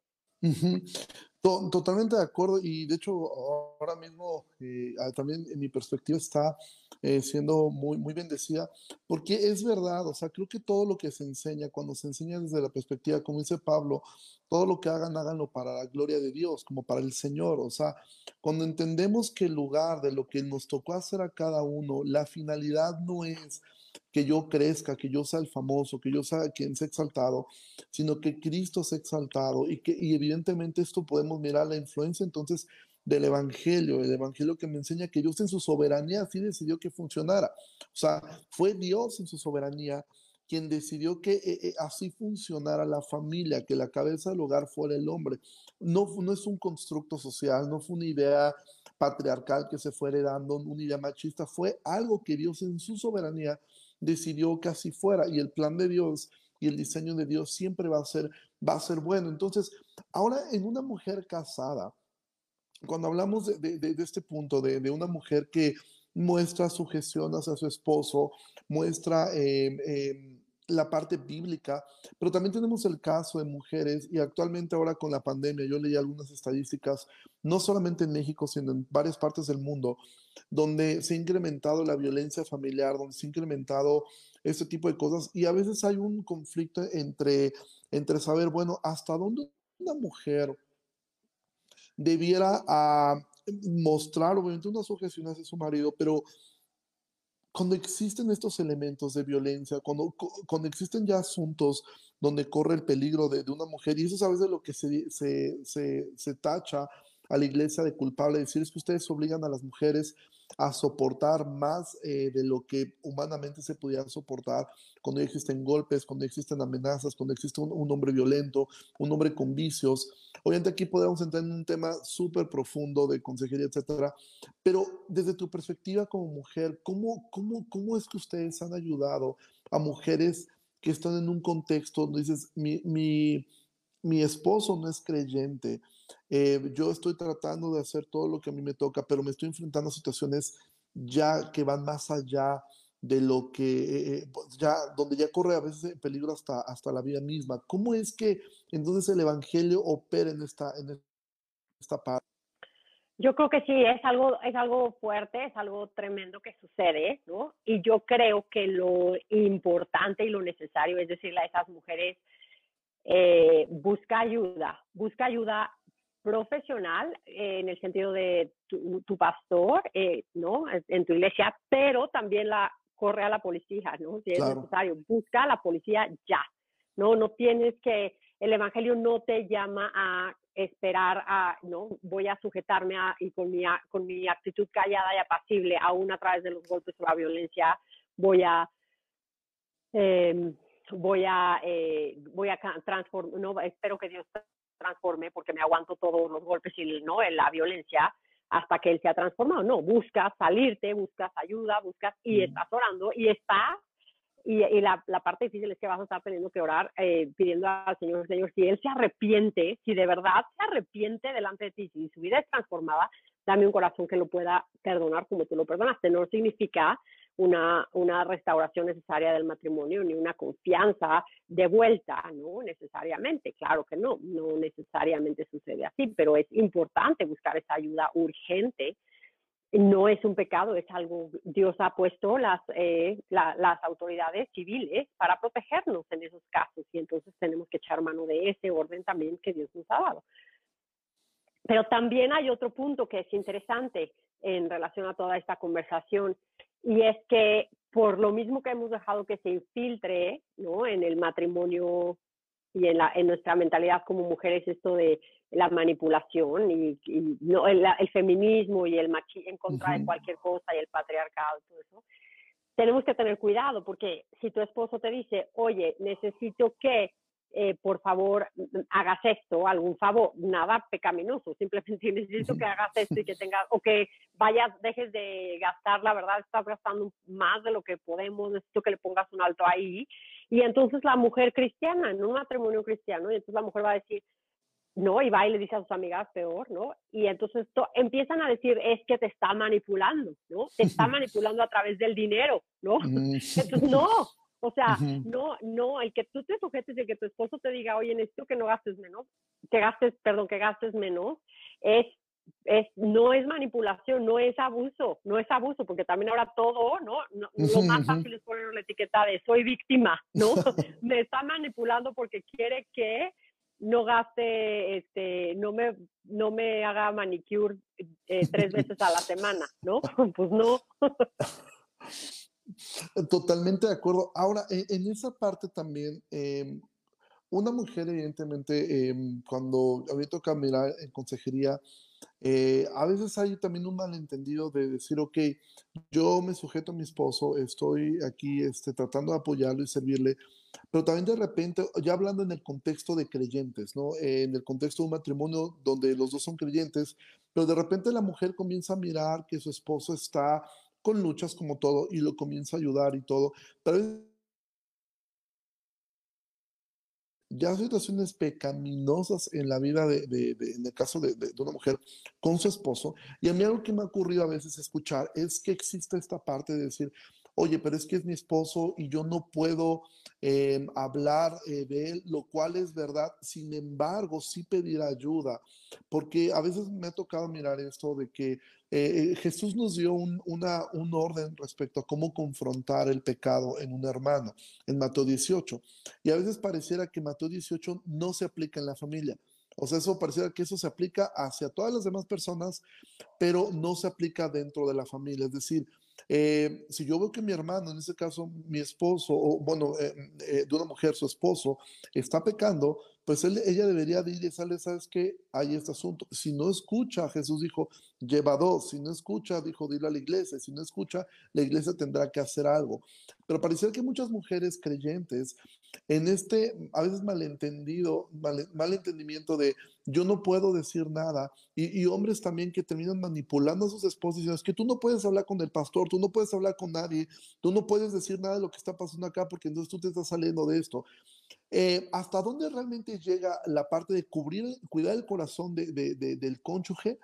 Totalmente de acuerdo y de hecho ahora mismo eh, también en mi perspectiva está eh, siendo muy, muy bendecida porque es verdad, o sea, creo que todo lo que se enseña, cuando se enseña desde la perspectiva, como dice Pablo, todo lo que hagan, háganlo para la gloria de Dios, como para el Señor, o sea, cuando entendemos que el lugar de lo que nos tocó hacer a cada uno, la finalidad no es que yo crezca, que yo sea el famoso, que yo sea quien sea exaltado, sino que Cristo sea exaltado y que y evidentemente esto podemos mirar la influencia entonces del Evangelio, el Evangelio que me enseña que Dios en su soberanía así decidió que funcionara. O sea, fue Dios en su soberanía quien decidió que eh, eh, así funcionara la familia, que la cabeza del hogar fuera el hombre. No, no es un constructo social, no fue una idea patriarcal que se fue heredando, una idea machista, fue algo que Dios en su soberanía decidió que así fuera y el plan de Dios y el diseño de Dios siempre va a ser, va a ser bueno. Entonces, ahora en una mujer casada, cuando hablamos de, este punto, de, una mujer que muestra sujeción hacia su esposo, muestra em, em, la parte bíblica, pero también tenemos el caso de mujeres y actualmente ahora con la pandemia, yo leí algunas estadísticas, no solamente en México, sino en varias partes del mundo, donde se ha incrementado la violencia familiar, donde se ha incrementado este tipo de cosas y a veces hay un conflicto entre, entre saber, bueno, hasta dónde una mujer debiera ah, mostrar obviamente una sujeción hacia su marido, pero cuando existen estos elementos de violencia, cuando, cuando existen ya asuntos donde corre el peligro de, de una mujer, y eso es a veces lo que se, se, se, se tacha a la iglesia de culpable, decir es que ustedes obligan a las mujeres a soportar más eh, de lo que humanamente se pudiera soportar cuando existen golpes, cuando existen amenazas, cuando existe un, hombre violento, un hombre con vicios. Obviamente aquí podemos entrar en un tema súper profundo de consejería, etcétera, pero desde tu perspectiva como mujer, ¿cómo, cómo, ¿cómo es que ustedes han ayudado a mujeres que están en un contexto donde dices, mi, mi, mi esposo no es creyente, eh, yo estoy tratando de hacer todo lo que a mí me toca, pero me estoy enfrentando a situaciones ya que van más allá de lo que eh, eh, pues, ya donde ya corre a veces peligro hasta hasta la vida misma. ¿Cómo es que entonces el evangelio opera en esta en esta parte? Yo creo que sí, es algo, es algo fuerte, es algo tremendo que sucede, ¿no? Y yo creo que lo importante y lo necesario es decirle a esas mujeres, busca ayuda, busca ayuda profesional eh, en el sentido de tu, pastor, eh, ¿no? En tu iglesia, pero también la corre a la policía, ¿no? Si es necesario, busca a la policía ya, ¿no? No tienes que, el evangelio no te llama a esperar a, ¿no? Voy a sujetarme a, y con mi, con mi actitud callada y apacible, aún a través de los golpes o la violencia, voy a, em, voy a, eh, voy a transformar, no, espero que Dios transforme porque me aguanto todos los golpes y ¿no? la violencia hasta que él se ha transformado. No, buscas salirte, buscas ayuda, buscas y estás orando y está. Y, y la, la, parte difícil es que vas a estar teniendo que orar eh, pidiendo al Señor, Señor, si Él se arrepiente, si de verdad se arrepiente delante de ti, si su vida es transformada, dame un corazón que lo pueda perdonar como tú lo perdonaste. No significa una, una restauración necesaria del matrimonio ni una confianza de vuelta, no necesariamente, claro que no, no necesariamente sucede así, pero es importante buscar esa ayuda urgente. No es un pecado, es algo, Dios ha puesto las, eh, las autoridades civiles para protegernos en esos casos y entonces tenemos que echar mano de ese orden también que Dios nos ha dado. Pero también hay otro punto que es interesante en relación a toda esta conversación y es que por lo mismo que hemos dejado que se infiltre ¿no? en el matrimonio y en, la, en nuestra mentalidad como mujeres esto de la manipulación y, no, el, feminismo y el machismo en contra de cualquier cosa y el patriarcado y todo eso. Tenemos que tener cuidado porque si tu esposo te dice, oye, necesito que eh, por favor hagas esto, algún favor, nada pecaminoso, simplemente necesito que hagas esto y que tengas, o que vayas, dejes de gastar, la verdad estás gastando más de lo que podemos, necesito que le pongas un alto ahí. Y entonces la mujer cristiana, en un matrimonio cristiano, y entonces la mujer va a decir, no, y va y le dice a sus amigas peor, ¿no? Y entonces empiezan a decir, es que te está manipulando, ¿no? Te está manipulando a través del dinero, ¿no? Entonces, no, o sea, no, no, el que tú te sujetes y el que tu esposo te diga, oye, necesito que no gastes menos, que gastes, perdón, que gastes menos, es, es, no es manipulación, no es abuso, no es abuso, porque también ahora todo, ¿no? lo más fácil es poner la etiqueta de soy víctima, ¿no? Me está manipulando porque quiere que no gaste, este, no me, no me haga manicure eh, tres veces a la semana, ¿no? Pues no. Totalmente de acuerdo. Ahora, e, en, esa parte también, em, una mujer, evidentemente, em, cuando a mí toca mirar en consejería, eh, a veces hay también un malentendido de decir, ok, yo me sujeto a mi esposo, estoy aquí este, tratando de apoyarlo y servirle, pero también de repente, ya hablando en el contexto de creyentes, ¿no? en el contexto de un matrimonio donde los dos son creyentes, pero de repente la mujer comienza a mirar que su esposo está con luchas como todo y lo comienza a ayudar y todo. Pero ya situaciones pecaminosas en la vida de, en el caso de, de, una mujer con su esposo. Y a mí algo que me ha ocurrido a veces escuchar es que existe esta parte de decir, oye, pero es que es mi esposo y yo no puedo em, hablar eh, de él, lo cual es verdad. Sin embargo, sí pedir ayuda, porque a veces me ha tocado mirar esto de que eh, Jesús nos dio un, una, un orden respecto a cómo confrontar el pecado en un hermano, en Mateo 18. Y a veces pareciera que Mateo 18 no se aplica en la familia. O sea, eso pareciera que eso se aplica hacia todas las demás personas, pero no se aplica dentro de la familia. Es decir, eh, si yo veo que mi hermano, en este caso mi esposo, o bueno, eh, eh, de una mujer, su esposo, está pecando, pues ella debería de ir y decirle, ¿sabes qué? Hay este asunto. Si no escucha, Jesús dijo, lleva dos. Si no escucha, dijo, dile a la iglesia. Si no escucha, la iglesia tendrá que hacer algo. Pero parece que muchas mujeres creyentes, en este a veces malentendido, mal, malentendimiento de yo no puedo decir nada, y, hombres también que terminan manipulando sus esposas es que tú no puedes hablar con el pastor, tú no puedes hablar con nadie, tú no puedes decir nada de lo que está pasando acá porque entonces tú te estás saliendo de esto. Eh, ¿Hasta dónde realmente llega la parte de cubrir, cuidar el corazón de, del cónyuge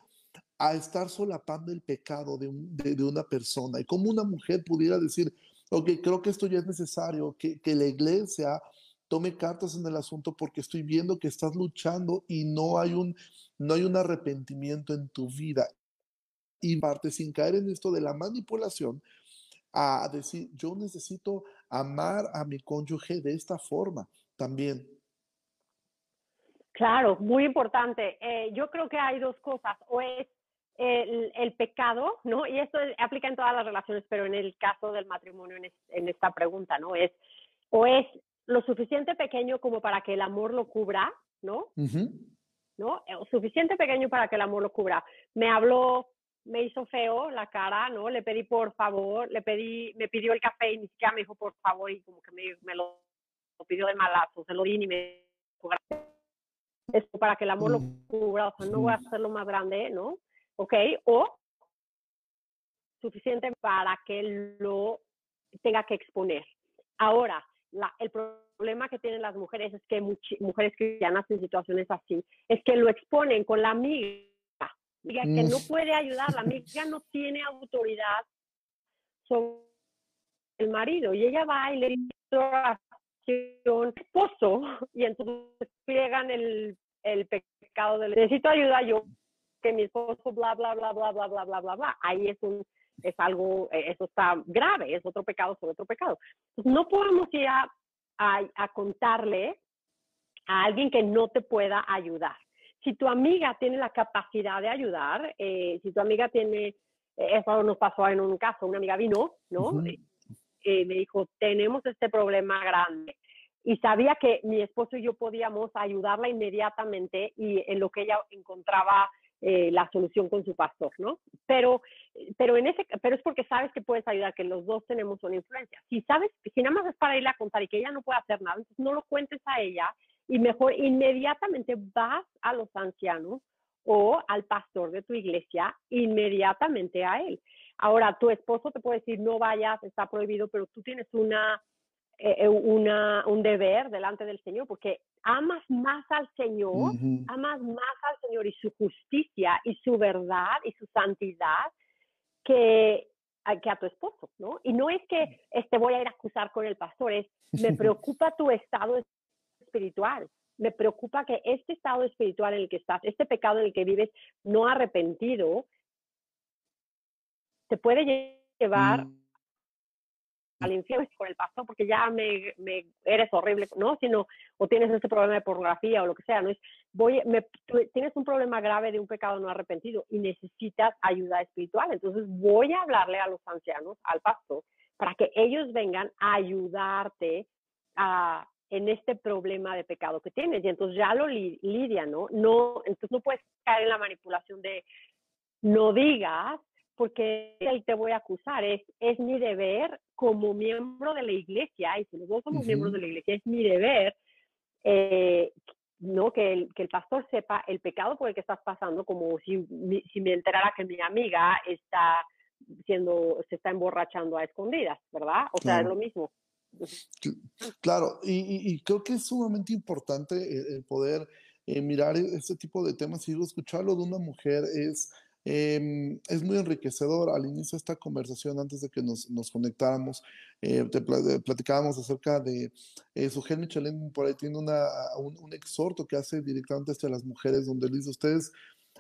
a estar solapando el pecado de, de, una persona? Y cómo una mujer pudiera decir, ok, creo que esto ya es necesario, que, que la iglesia tome cartas en el asunto porque estoy viendo que estás luchando y no hay un, no hay un arrepentimiento en tu vida. Y parte sin caer en esto de la manipulación, a decir, yo necesito amar a mi cónyuge de esta forma también. Claro, muy importante. Eh, yo creo que hay dos cosas, o es el, pecado, ¿no? Y esto aplica en todas las relaciones, pero en el caso del matrimonio, en, esta pregunta, ¿no? Es, o es lo suficiente pequeño como para que el amor lo cubra, ¿no? ¿No? O suficiente pequeño para que el amor lo cubra. Me habló, me hizo feo la cara, ¿no? Le pedí por favor, le pedí, me pidió el café y ni siquiera me dijo por favor y como que me, me lo lo pidió de malazo, se lo di y me esto para que el amor lo cubra, o sea, no voy a hacerlo más grande, ¿no? ¿Ok? O suficiente para que lo tenga que exponer. Ahora, la, el problema que tienen las mujeres es que mujeres cristianas en situaciones así, es que lo exponen con la amiga, amiga que no puede ayudar, la amiga no tiene autoridad sobre el marido y ella va y le dice esposo y entonces pliegan el, el pecado de necesito ayuda yo que mi esposo bla bla bla bla bla bla bla bla bla ahí es un es algo eh, eso está grave es otro pecado sobre otro pecado. No podemos ir a, a, contarle a alguien que no te pueda ayudar. Si tu amiga tiene la capacidad de ayudar eh, si tu amiga tiene eh, eso nos pasó en un caso una amiga vino no eh, me dijo, tenemos este problema grande y sabía que mi esposo y yo podíamos ayudarla inmediatamente y en lo que ella encontraba eh, la solución con su pastor, ¿no? Pero, pero, en ese, pero es porque sabes que puedes ayudar, que los dos tenemos una influencia. Si sabes, si nada más es para irle a contar y que ella no puede hacer nada, entonces no lo cuentes a ella y mejor inmediatamente vas a los ancianos o al pastor de tu iglesia, inmediatamente a él. Ahora, tu esposo te puede decir, no vayas, está prohibido, pero tú tienes una, eh, eh, una, un deber delante del Señor, porque amas más al Señor, amas más al Señor y su justicia y su verdad y su santidad que, que a tu esposo, ¿no? Y no es que este, voy a ir a acusar con el pastor, es, me preocupa tu estado espiritual, me preocupa que este estado espiritual en el que estás, este pecado en el que vives no arrepentido, te puede llevar mm al infierno con el pastor porque ya me, eres horrible, ¿no? Sino, o tienes ese problema de pornografía o lo que sea, ¿no? Es, voy, me, tienes un problema grave de un pecado no arrepentido y necesitas ayuda espiritual. Entonces voy a hablarle a los ancianos, al pastor, para que ellos vengan a ayudarte a, en este problema de pecado que tienes. Y entonces ya lo lidia, ¿no? no entonces no puedes caer en la manipulación de no digas porque ahí te voy a acusar, es, es mi deber como miembro de la iglesia, y si los dos somos miembros de la iglesia, es mi deber eh, ¿no? Que el, que el pastor sepa el pecado por el que estás pasando, como si, si me enterara que mi amiga está siendo, se está emborrachando a escondidas, ¿verdad? O sea, es lo mismo. Claro, y, y, creo que es sumamente importante el, poder eh, mirar este tipo de temas y escucharlo de una mujer es Em, es muy enriquecedor. Al inicio de esta conversación, antes de que nos, nos conectáramos, eh, te platicábamos acerca de eh, su Michelin, por ahí tiene una, un, un, exhorto que hace directamente hacia las mujeres, donde dice, ustedes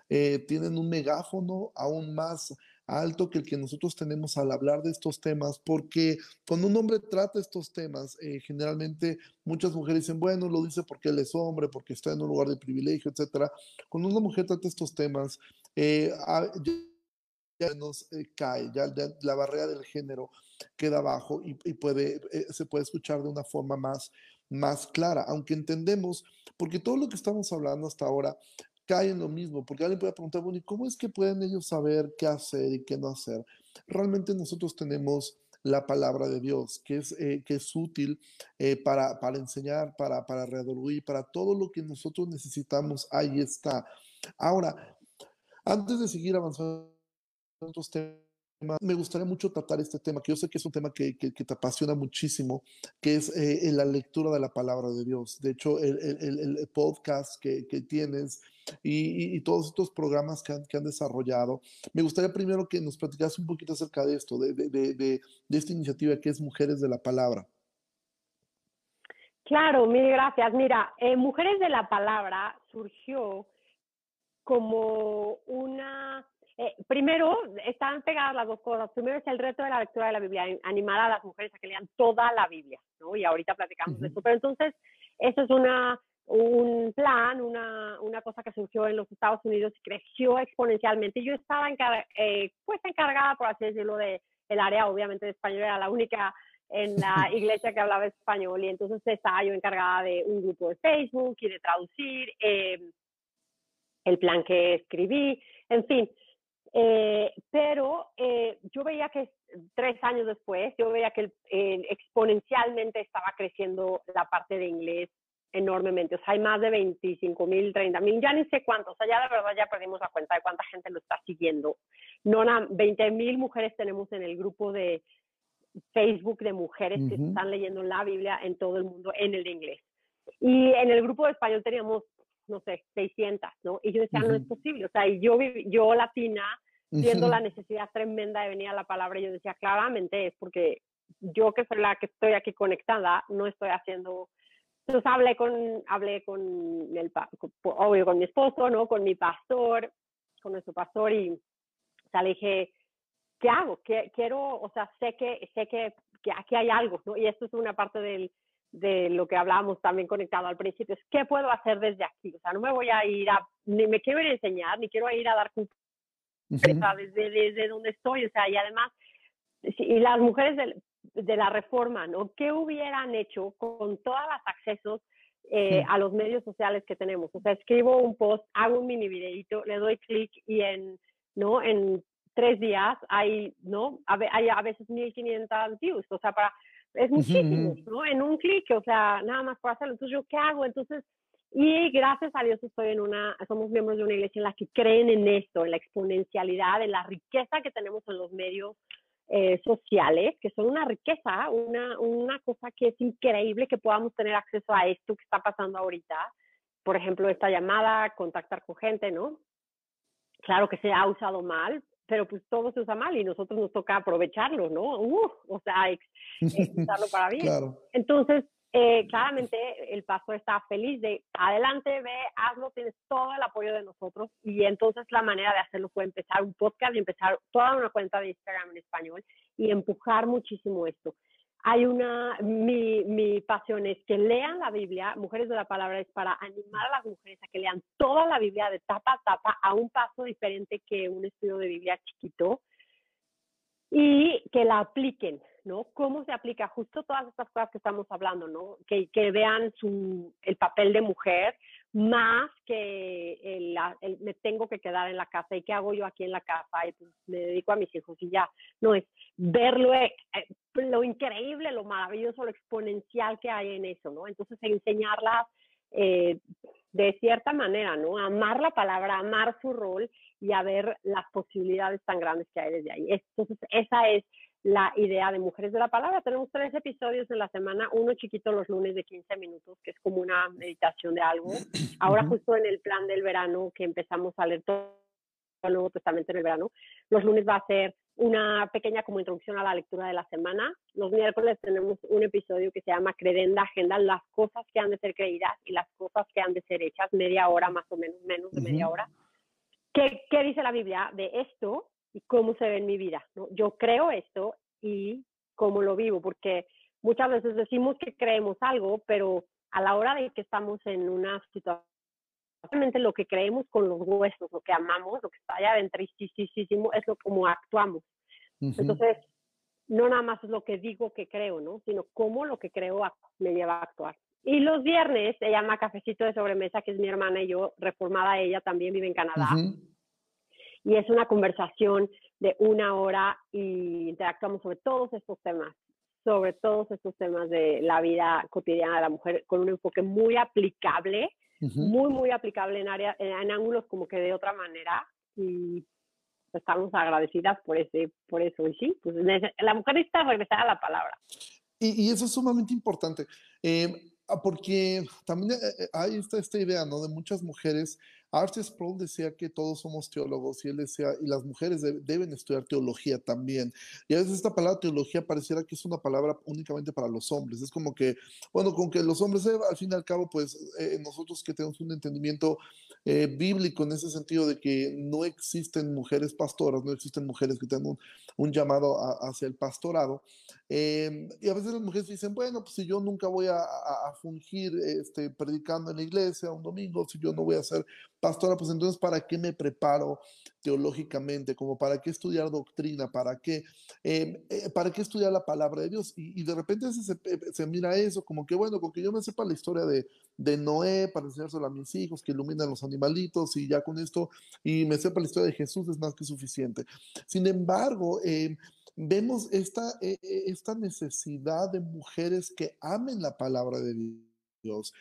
eh, tienen un megáfono aún más alto que el que nosotros tenemos al hablar de estos temas, porque cuando un hombre trata estos temas, eh, generalmente muchas mujeres dicen, bueno, lo dice porque él es hombre, porque está en un lugar de privilegio, etc. Cuando una mujer trata estos temas, eh, ya nos eh, cae, ya, la barrera del género queda abajo y, puede, se puede escuchar de una forma más, más clara, aunque entendemos, porque todo lo que estamos hablando hasta ahora cae en lo mismo, porque alguien puede preguntar, bueno, ¿y cómo es que pueden ellos saber qué hacer y qué no hacer? Realmente nosotros tenemos la palabra de Dios, que es, eh, que es útil eh, para, para, enseñar, para, para redarguir, para todo lo que nosotros necesitamos, ahí está. Ahora, antes de seguir avanzando en otros temas, me gustaría mucho tratar este tema, que yo sé que es un tema que, te apasiona muchísimo, que es eh, la lectura de la palabra de Dios. De hecho, el, podcast que, tienes y, todos estos programas que han, desarrollado, me gustaría primero que nos platicaras un poquito acerca de esto, de esta iniciativa que es Mujeres de la Palabra. Claro, mil gracias. Mira, eh, Mujeres de la Palabra surgió como una eh, primero, están pegadas las dos cosas. Primero es el reto de la lectura de la Biblia, animar a las mujeres a que lean toda la Biblia, ¿no? Y ahorita platicamos de eso. Pero entonces, eso es una, un plan, una, una cosa que surgió en los Estados Unidos y creció exponencialmente. Yo estaba eh, pues encargada, por así decirlo, de el área, obviamente, de español. Era la única en la iglesia que hablaba español y entonces estaba yo encargada de un grupo de Facebook y de traducir eh, el plan que escribí, en fin. Eh, pero eh, yo veía que tres años después, yo veía que exponencialmente estaba creciendo la parte de inglés enormemente. O sea, hay más de 25 mil, 30 mil, ya ni sé cuántos. O sea, ya de verdad ya perdimos la cuenta de cuánta gente lo está siguiendo. No, 20 mil mujeres tenemos en el grupo de Facebook de mujeres que están leyendo la Biblia en todo el mundo en el inglés. Y en el grupo de español teníamos, no sé, 600, ¿no? Y yo decía, no es posible. O sea, y yo, yo latina, viendo la necesidad tremenda de venir a la palabra, yo decía, claramente es porque yo que soy la que estoy aquí conectada, no estoy haciendo... Entonces hablé con, hablé con, el, obvio, con mi esposo, ¿no? Con mi pastor, con nuestro pastor y, o sea, le dije, ¿qué hago? Quiero, o sea, sé que, sé que, que aquí hay algo, ¿no? Y esto es una parte del, de lo que hablábamos también conectado al principio, es qué puedo hacer desde aquí. O sea, no me voy a ir a, ni me quiero ir a enseñar, ni quiero ir a dar desde, desde donde estoy, o sea, y además, y las mujeres, del, de la reforma, ¿no? ¿Qué hubieran hecho con todos los accesos eh, a los medios sociales que tenemos? O sea, escribo un post, hago un mini videito, le doy clic y en, ¿no? En tres días hay, ¿no? Hay a veces 1500 views, o sea, para, es muchísimo, ¿no? En un clic, o sea, nada más por hacerlo. Entonces, ¿yo qué hago? Entonces, y gracias a Dios estoy en una, somos miembros de una iglesia en la que creen en esto, en la exponencialidad, en la riqueza que tenemos en los medios eh, sociales, que son una riqueza, una, una cosa que es increíble que podamos tener acceso a esto que está pasando ahorita. Por ejemplo, esta llamada, contactar con gente, ¿no? Claro que se ha usado mal, pero pues todo se usa mal y nosotros nos toca aprovecharlo, ¿no? Uh, o sea, usarlo para bien. Entonces, eh, claramente el pastor está feliz de adelante, ve, hazlo, tienes todo el apoyo de nosotros y entonces la manera de hacerlo fue empezar un podcast y empezar toda una cuenta de Instagram en español y empujar muchísimo esto. Hay una, mi, mi pasión es que lean la Biblia, Mujeres de la Palabra es para animar a las mujeres a que lean toda la Biblia de tapa a tapa a un paso diferente que un estudio de Biblia chiquito y que la apliquen, ¿no? ¿Cómo se aplica justo todas estas cosas que estamos hablando, ¿no? Que, que vean su, el papel de mujer más que el, me tengo que quedar en la casa y qué hago yo aquí en la casa y pues me dedico a mis hijos y ya. No es verlo, eh, eh, lo increíble, lo maravilloso, lo exponencial que hay en eso, ¿no? Entonces enseñarlas eh, de cierta manera, ¿no? Amar la palabra, amar su rol y a ver las posibilidades tan grandes que hay desde ahí. Entonces, esa es la idea de Mujeres de la Palabra. Tenemos tres episodios en la semana, uno chiquito los lunes de 15 minutos, que es como una meditación de algo. Ahora justo en el plan del verano, que empezamos a leer todo el Nuevo Testamento en el verano, los lunes va a ser una pequeña como introducción a la lectura de la semana. Los miércoles tenemos un episodio que se llama Credenda Agenda, las cosas que han de ser creídas y las cosas que han de ser hechas, media hora más o menos, menos de media hora. ¿Qué, ¿Qué dice la Biblia de esto? Y cómo se ve en mi vida. ¿no? Yo creo esto y cómo lo vivo, porque muchas veces decimos que creemos algo, pero a la hora de que estamos en una situación, realmente lo que creemos con los huesos, lo que amamos, lo que está allá adentro, es lo como actuamos. Entonces, no nada más es lo que digo que creo, ¿no? Sino cómo lo que creo me lleva a actuar. Y los viernes se llama Cafecito de Sobremesa, que es mi hermana y yo, reformada ella, también vive en Canadá y es una conversación de una hora y interactuamos sobre todos estos temas, sobre todos estos temas de la vida cotidiana de la mujer con un enfoque muy aplicable, muy, muy aplicable en, área, en, ángulos como que de otra manera y estamos agradecidas por, ese, por eso. Y sí, pues la mujer necesita regresar a la palabra. Y, eso es sumamente importante, eh, porque también eh, eh, hay esta, esta idea, ¿no? De muchas mujeres Arthur Sproul decía que todos somos teólogos y él decía, y las mujeres deben estudiar teología también. Y a veces esta palabra teología pareciera que es una palabra únicamente para los hombres. Es como que, bueno, con que los hombres, eh, al fin y al cabo, pues eh, nosotros que tenemos un entendimiento eh, bíblico en ese sentido de que no existen mujeres pastoras, no existen mujeres que tengan un, llamado hacia el pastorado. y a veces las mujeres dicen, bueno, pues si yo nunca voy a, a, a fungir este, predicando en la iglesia un domingo, si yo no voy a hacer pastora, pues entonces, ¿para qué me preparo teológicamente? Como para qué estudiar doctrina, para qué, em, eh, para qué estudiar la palabra de Dios. Y, de repente se, mira eso, como que bueno, con que yo me sepa la historia de, de Noé para enseñárselo a mis hijos, que iluminan los animalitos y ya con esto, y me sepa la historia de Jesús es más que suficiente. Sin embargo, em, vemos esta, e, e, esta necesidad de mujeres que amen la palabra de Dios,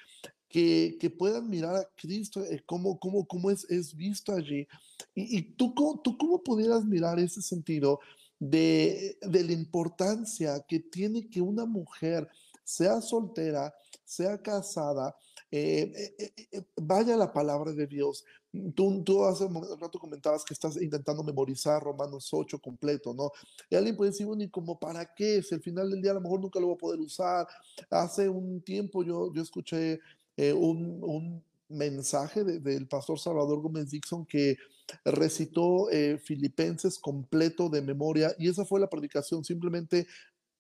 que, que, puedan mirar a Cristo, eh, cómo, cómo, cómo es, es, visto allí. Y, y, tú, tú cómo pudieras mirar ese sentido de, de la importancia que tiene que una mujer, sea soltera, sea casada, eh, eh, vaya la palabra de Dios. Tú, tú hace un rato comentabas que estás intentando memorizar Romanos 8 completo, ¿no? Y alguien puede decir, ¿y como para qué? Si al final del día a lo mejor nunca lo voy a poder usar. Hace un tiempo yo, yo escuché eh, un, mensaje del pastor Salvador Gómez Dixon que recitó eh, Filipenses completo de memoria y esa fue la predicación, simplemente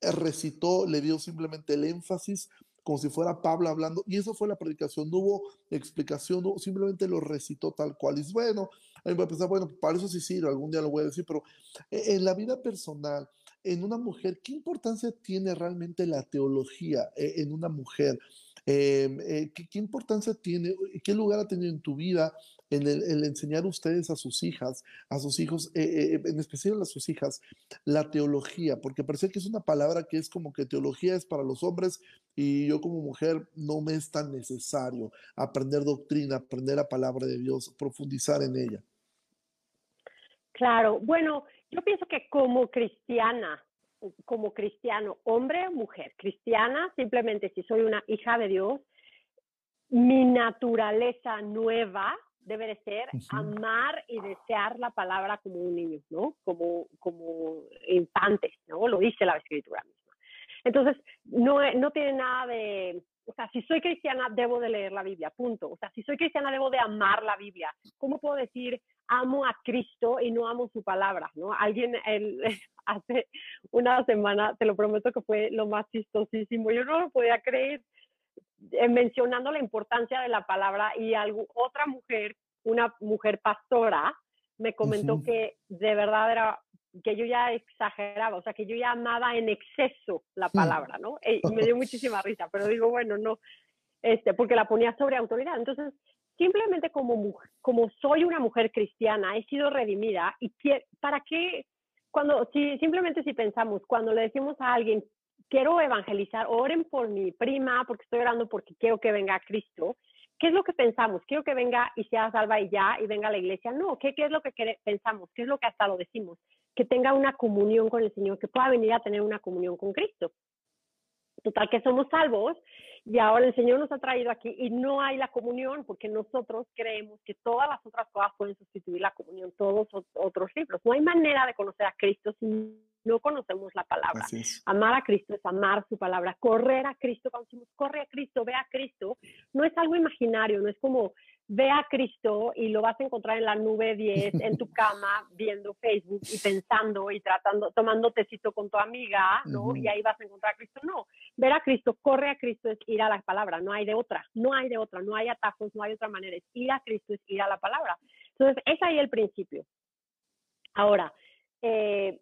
recitó, le dio simplemente el énfasis como si fuera Pablo hablando, y eso fue la predicación, no hubo explicación, simplemente lo recitó tal cual. Y es bueno, a mí me a pensar, bueno, para eso sí sirve, algún día lo voy a decir, pero eh, en la vida personal, en una mujer, ¿qué importancia tiene realmente la teología eh, en una mujer? Em, eh, ¿qué, importancia tiene, qué lugar ha tenido en tu vida el, enseñar ustedes a sus hijas, a sus hijos, eh, en especial a sus hijas, la teología? Porque parece que es una palabra que es como que teología es para los hombres y yo como mujer no me es tan necesario aprender doctrina, aprender la palabra de Dios, profundizar en ella. Claro, bueno, yo pienso que como cristiana, como cristiano, hombre o mujer, cristiana, simplemente si soy una hija de Dios, mi naturaleza nueva debe de ser amar y desear la palabra como un niño, ¿no? Como, como infante, ¿no? Lo dice la escritura misma. Entonces, no, no tiene nada de, o sea, si soy cristiana, debo de leer la Biblia, punto. O sea, si soy cristiana, debo de amar la Biblia. ¿Cómo puedo decir amo a Cristo y no amo su palabra? ¿no? Alguien el, hace una semana, te lo prometo que fue lo más chistosísimo, yo no lo podía creer, eh, mencionando la importancia de la palabra y algo, otra mujer, una mujer pastora, me comentó que de verdad era que yo ya exageraba, o sea, que yo ya amaba en exceso la palabra, ¿no? Y me dio muchísima risa, pero digo, bueno, no, este, porque la ponía sobre autoridad. Entonces, simplemente como, como soy una mujer cristiana, he sido redimida y ¿para qué? Cuando, si, simplemente si pensamos, cuando le decimos a alguien, quiero evangelizar, oren por mi prima, porque estoy orando porque quiero que venga Cristo, ¿qué es lo que pensamos? Quiero que venga y sea salva y ya, y venga a la iglesia. No, ¿qué, qué es lo que pensamos? ¿Qué es lo que hasta lo decimos? Que tenga una comunión con el Señor, que pueda venir a tener una comunión con Cristo. Total, que somos salvos y ahora el Señor nos ha traído aquí y no hay la comunión porque nosotros creemos que todas las otras cosas pueden sustituir la comunión, todos otros libros. No hay manera de conocer a Cristo si no conocemos la palabra. Amar a Cristo es amar su palabra. Correr a Cristo, cuando decimos corre a Cristo, ve a Cristo, no es algo imaginario, no es como ve a Cristo y lo vas a encontrar en la nube 10, en tu cama, viendo Facebook y pensando y tratando, tomando tecito con tu amiga, ¿no? Y ahí vas a encontrar a Cristo. No, ver a Cristo, corre a Cristo es ir a la palabra, no hay de otra, no hay de otra, no hay atajos, no hay otra manera, es ir a Cristo, es ir a la palabra. Entonces, es ahí el principio. Ahora, eh,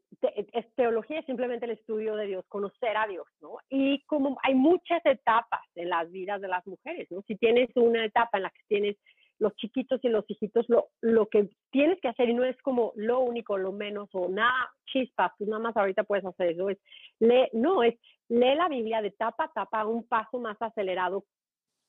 teología es simplemente el estudio de Dios, conocer a Dios, ¿no? Y como hay muchas etapas en las vidas de las mujeres, ¿no? Si tienes una etapa en la que tienes los chiquitos y los hijitos, lo, lo que tienes que hacer, y no es como lo único, lo menos, o nada, chispas, tú nada más ahorita puedes hacer eso, es, lee, no, es lee la Biblia de tapa a tapa, un paso más acelerado,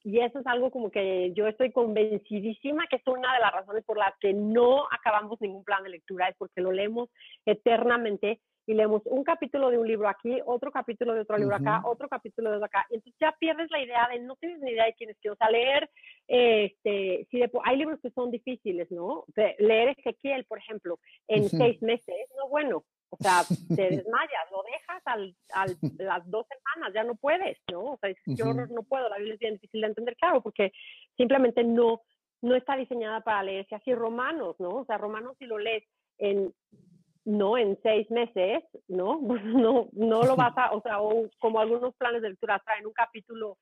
y eso es algo como que yo estoy convencidísima que es una de las razones por las que no acabamos ningún plan de lectura, es porque lo leemos eternamente y leemos un capítulo de un libro aquí, otro capítulo de otro libro acá, otro capítulo de otro acá, y entonces ya pierdes la idea de, no tienes ni idea de quién es quién, o sea, leer, este, si hay libros que son difíciles, ¿no? leer Ezequiel, por ejemplo, en seis meses, no bueno, o sea, te desmayas, lo dejas al, al, las dos semanas, ya no puedes, ¿no? O sea, yo no, puedo, la Biblia es bien difícil de entender, claro, porque simplemente no, no está diseñada para leerse así. Romanos, ¿no? O sea, Romanos si lo lees en no en seis meses, ¿no? no, no lo vas a, o sea, o como algunos planes de lectura traen un capítulo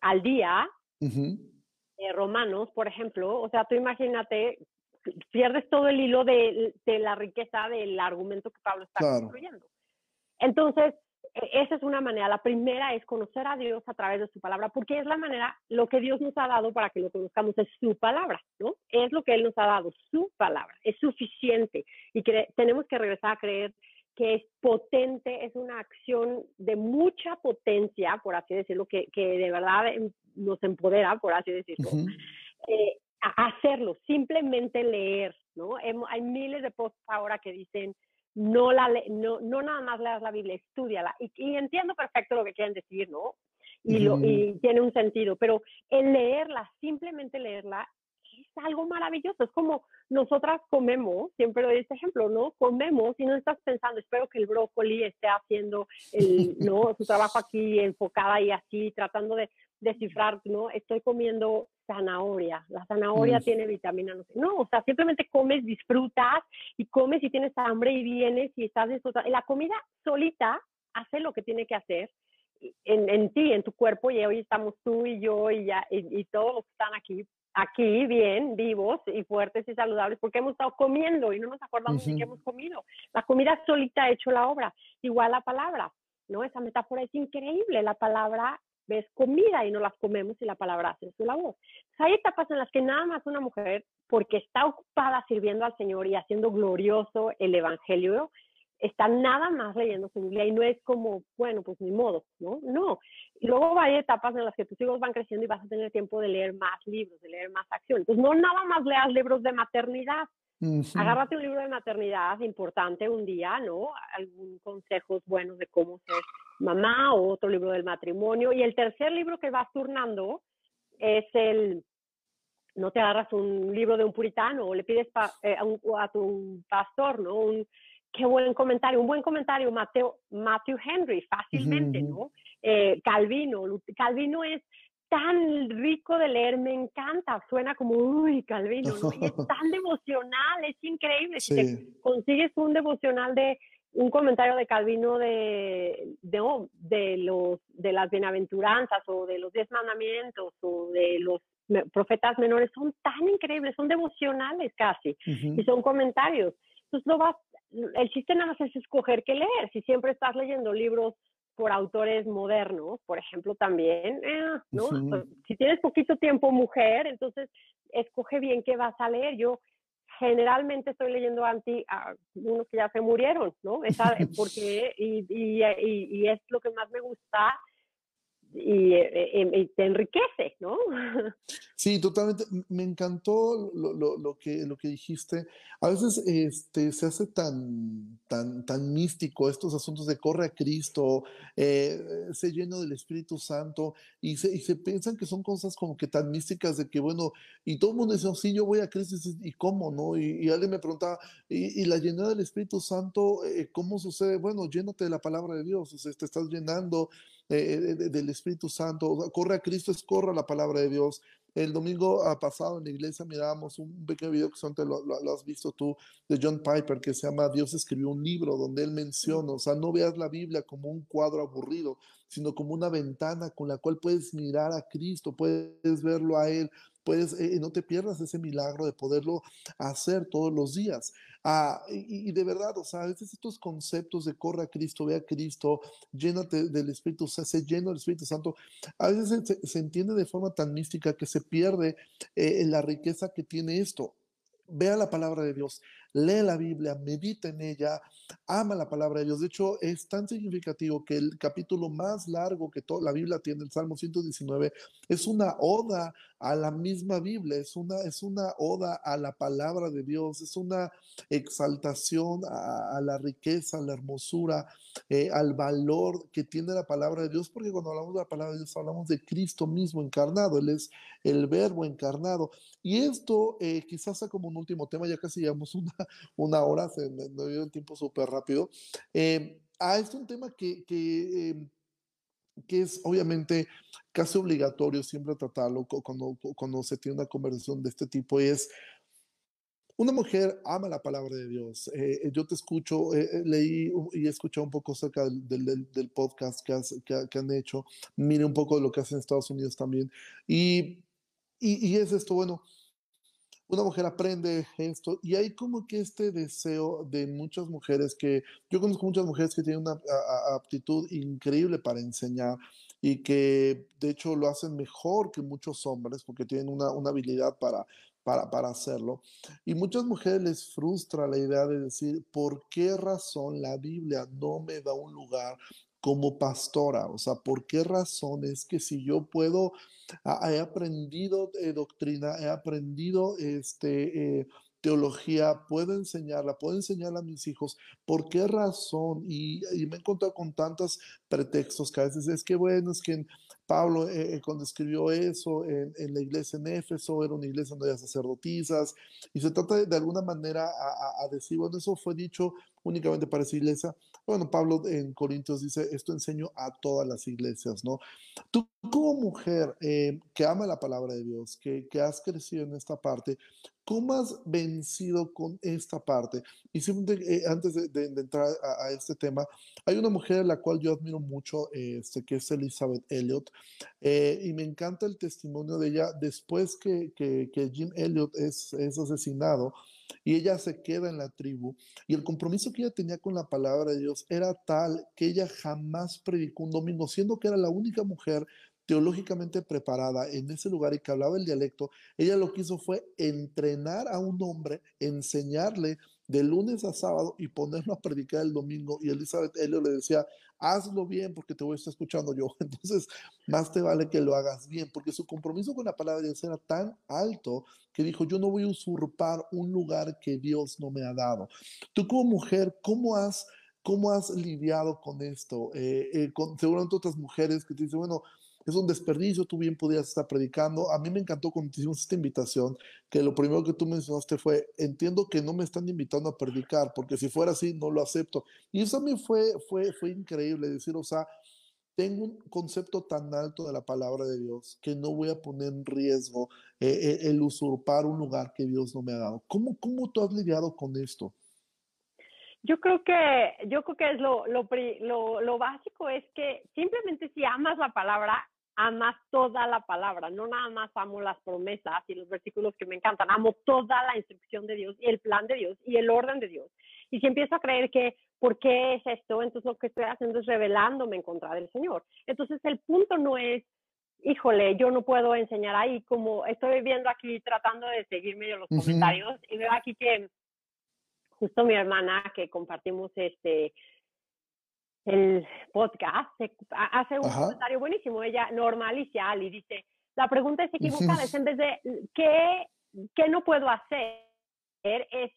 al día, eh, Romanos, por ejemplo, o sea, tú imagínate, pierdes todo el hilo de, de la riqueza del argumento que Pablo está construyendo. Entonces, e, esa es una manera. La primera es conocer a Dios a través de su palabra, porque es la manera, lo que Dios nos ha dado para que lo conozcamos es su palabra, ¿no? Es lo que Él nos ha dado, su palabra, es suficiente. Y tenemos que regresar a creer que es potente, es una acción de mucha potencia, por así decirlo, que, que de verdad em, nos empodera, por así decirlo. Eh, hacerlo, simplemente leer, ¿no? Hay miles de posts ahora que dicen, no, la, no, no nada más leas la Biblia, estudiala. Y, y entiendo perfecto lo que quieren decir, ¿no? Y, lo, y tiene un sentido, pero el leerla, simplemente leerla, es algo maravilloso. Es como nosotras comemos, siempre doy este ejemplo, ¿no? Comemos y no estás pensando, espero que el brócoli esté haciendo el, ¿no? su trabajo aquí enfocada y así, tratando de descifrar, ¿no? Estoy comiendo zanahoria, la zanahoria tiene vitamina, no sé, no, o sea, simplemente comes, disfrutas y comes y tienes hambre y vienes y estás disfrutando. La comida solita hace lo que tiene que hacer en, en ti, en tu cuerpo, y hoy estamos tú y yo y, ya, y, todos los que están aquí, aquí bien, vivos y fuertes y saludables, porque hemos estado comiendo y no nos acordamos de que hemos comido. La comida solita ha hecho la obra, igual la palabra, ¿no? Esa metáfora es increíble, la palabra ves comida y no las comemos y la palabra hace su labor. hay etapas en las que nada más una mujer, porque está ocupada sirviendo al Señor y haciendo glorioso el Evangelio, está nada más leyendo su Biblia y no es como, bueno, pues ni modo, ¿no? No. Y luego hay etapas en las que tus hijos van creciendo y vas a tener tiempo de leer más libros, de leer más acción. Entonces, no nada más leas libros de maternidad. Agárrate un libro de maternidad importante un día, ¿no? Algún consejos buenos de cómo ser mamá o otro libro del matrimonio. Y el tercer libro que vas turnando es el, no te agarras un libro de un puritano o le pides eh, a, un, a, tu pastor, ¿no? Un, qué buen comentario, un buen comentario, Mateo, Matthew Henry, fácilmente, ¿no? Eh, Calvino, Calvino es tan rico de leer, me encanta, suena como, uy, Calvino, ¿no? Y es tan devocional, es increíble. Si te consigues un devocional de un comentario de Calvino de, de, oh, de, los, de las bienaventuranzas o de los diez mandamientos o de los profetas menores, son tan increíbles, son devocionales casi, y son comentarios. Entonces, no vas el chiste nada más es escoger qué leer. Si siempre estás leyendo libros por autores modernos, por ejemplo, también, eh, ¿no? Si tienes poquito tiempo mujer, entonces escoge bien qué vas a leer. Yo generalmente estoy leyendo anti a unos que ya se murieron, ¿no? Esa, porque, y, y, y, es lo que más me gusta eh, y, te enriquece, ¿no? Sí, totalmente. Me encantó lo, lo, lo, que, lo que dijiste. A veces este, se hace tan, tan, tan místico estos asuntos de corre a Cristo, eh, se lleno del Espíritu Santo y se, y se piensan que son cosas como que tan místicas de que, bueno, y todo el mundo dice, oh, sí, yo voy a Cristo y, cómo, ¿no? Y, alguien me preguntaba, ¿y, la llenada del Espíritu Santo, eh, cómo sucede? Bueno, llénate de la palabra de Dios, o sea, te estás llenando eh, del Espíritu Santo. corre a Cristo, es corre a la palabra de Dios. El domingo pasado en la iglesia mirábamos un pequeño video que son, lo, lo, has visto tú, de John Piper, que se llama Dios escribió un libro donde él menciona, o sea, no veas la Biblia como un cuadro aburrido, sino como una ventana con la cual puedes mirar a Cristo, puedes verlo a Él, puedes, eh, no te pierdas ese milagro de poderlo hacer todos los días. Ah, y, de verdad, o sea, a veces estos conceptos de corre a Cristo, ve a Cristo, llénate del Espíritu, o sea, se llena del Espíritu Santo, a veces se, entiende de forma tan mística que se pierde eh, la riqueza que tiene esto. Vea la palabra de Dios, lee la Biblia, medita en ella, ama la palabra de Dios. De hecho, es tan significativo que el capítulo más largo que toda la Biblia tiene, el Salmo 119, es una oda a la misma Biblia, es una, es una oda a la palabra de Dios, es una exaltación a, la riqueza, a la hermosura, eh, al valor que tiene la palabra de Dios, porque cuando hablamos de la palabra de Dios hablamos de Cristo mismo encarnado, Él es el verbo encarnado. Y esto eh, quizás sea como un último tema, ya casi llevamos una, una hora, se me, dio el tiempo súper rápido. Eh, ah, es un tema que, que, em, que, es obviamente casi obligatorio siempre tratarlo cuando, cuando se tiene una conversación de este tipo, es una mujer ama la palabra de Dios. Eh, yo te escucho, eh, eh, leí y he escuchado un poco acerca del, del, podcast que, han hecho. Mire un poco de lo que hacen en Estados Unidos también. Y, y, es esto, bueno, una mujer aprende esto y hay como que este deseo de muchas mujeres que yo conozco muchas mujeres que tienen una aptitud increíble para enseñar y que de hecho lo hacen mejor que muchos hombres porque tienen una, una habilidad para, para, para, hacerlo. Y muchas mujeres les frustra la idea de decir, ¿por qué razón la Biblia no me da un lugar como pastora? O sea, ¿por qué razón es que si yo puedo, he aprendido eh, doctrina, he aprendido este, eh, teología, puedo enseñarla, puedo enseñarla a mis hijos. ¿Por qué razón? Y, me he encontrado con tantos pretextos que a veces es que, bueno, es que Pablo eh, eh, cuando escribió eso en, la iglesia en Éfeso, era una iglesia donde había sacerdotisas, y se trata de, alguna manera a, decir, bueno, eso fue dicho únicamente para esa iglesia. Bueno, Pablo en Corintios dice, esto enseño a todas las iglesias, ¿no? Tú como mujer eh, que ama la palabra de Dios, que, que has crecido en esta parte, ¿Cómo has vencido con esta parte? Y simplemente, eh, antes de, entrar a, este tema, hay una mujer a la cual yo admiro mucho, este, que es Elizabeth Elliot, eh, y me encanta el testimonio de ella después que, que, que Jim Elliot es, es, asesinado y ella se queda en la tribu, y el compromiso que ella tenía con la palabra de Dios era tal que ella jamás predicó un domingo, siendo que era la única mujer teológicamente preparada en ese lugar y que hablaba el dialecto, ella lo que hizo fue entrenar a un hombre, enseñarle de lunes a sábado y ponerlo a predicar el domingo. Y Elizabeth Elio le decía, hazlo bien porque te voy a estar escuchando yo. Entonces, más te vale que lo hagas bien, porque su compromiso con la palabra de Dios era tan alto que dijo, yo no voy a usurpar un lugar que Dios no me ha dado. Tú como mujer, ¿cómo has... ¿Cómo has lidiado con esto? Eh, eh, con, seguramente otras mujeres que te dicen, bueno, es un desperdicio, tú bien podías estar predicando. A mí me encantó cuando hicimos esta invitación, que lo primero que tú mencionaste fue, entiendo que no me están invitando a predicar, porque si fuera así, no lo acepto. Y eso a mí fue, fue, fue increíble, decir, o sea, tengo un concepto tan alto de la palabra de Dios que no voy a poner en riesgo eh, eh, el usurpar un lugar que Dios no me ha dado. ¿Cómo, cómo tú has lidiado con esto? Yo creo que, yo creo que es lo, lo, lo, lo, básico es que simplemente si amas la palabra, amas toda la palabra, no nada más amo las promesas y los versículos que me encantan, amo toda la instrucción de Dios y el plan de Dios y el orden de Dios. Y si empiezo a creer que, ¿por qué es esto? Entonces lo que estoy haciendo es revelándome en contra del Señor. Entonces el punto no es, híjole, yo no puedo enseñar ahí, como estoy viendo aquí tratando de seguir medio los comentarios y veo aquí que justo mi hermana que compartimos este el podcast, hace un comentario buenísimo. Ella, normaliza y dice, la pregunta es equivocada, es en vez de ¿qué, qué no puedo hacer? Es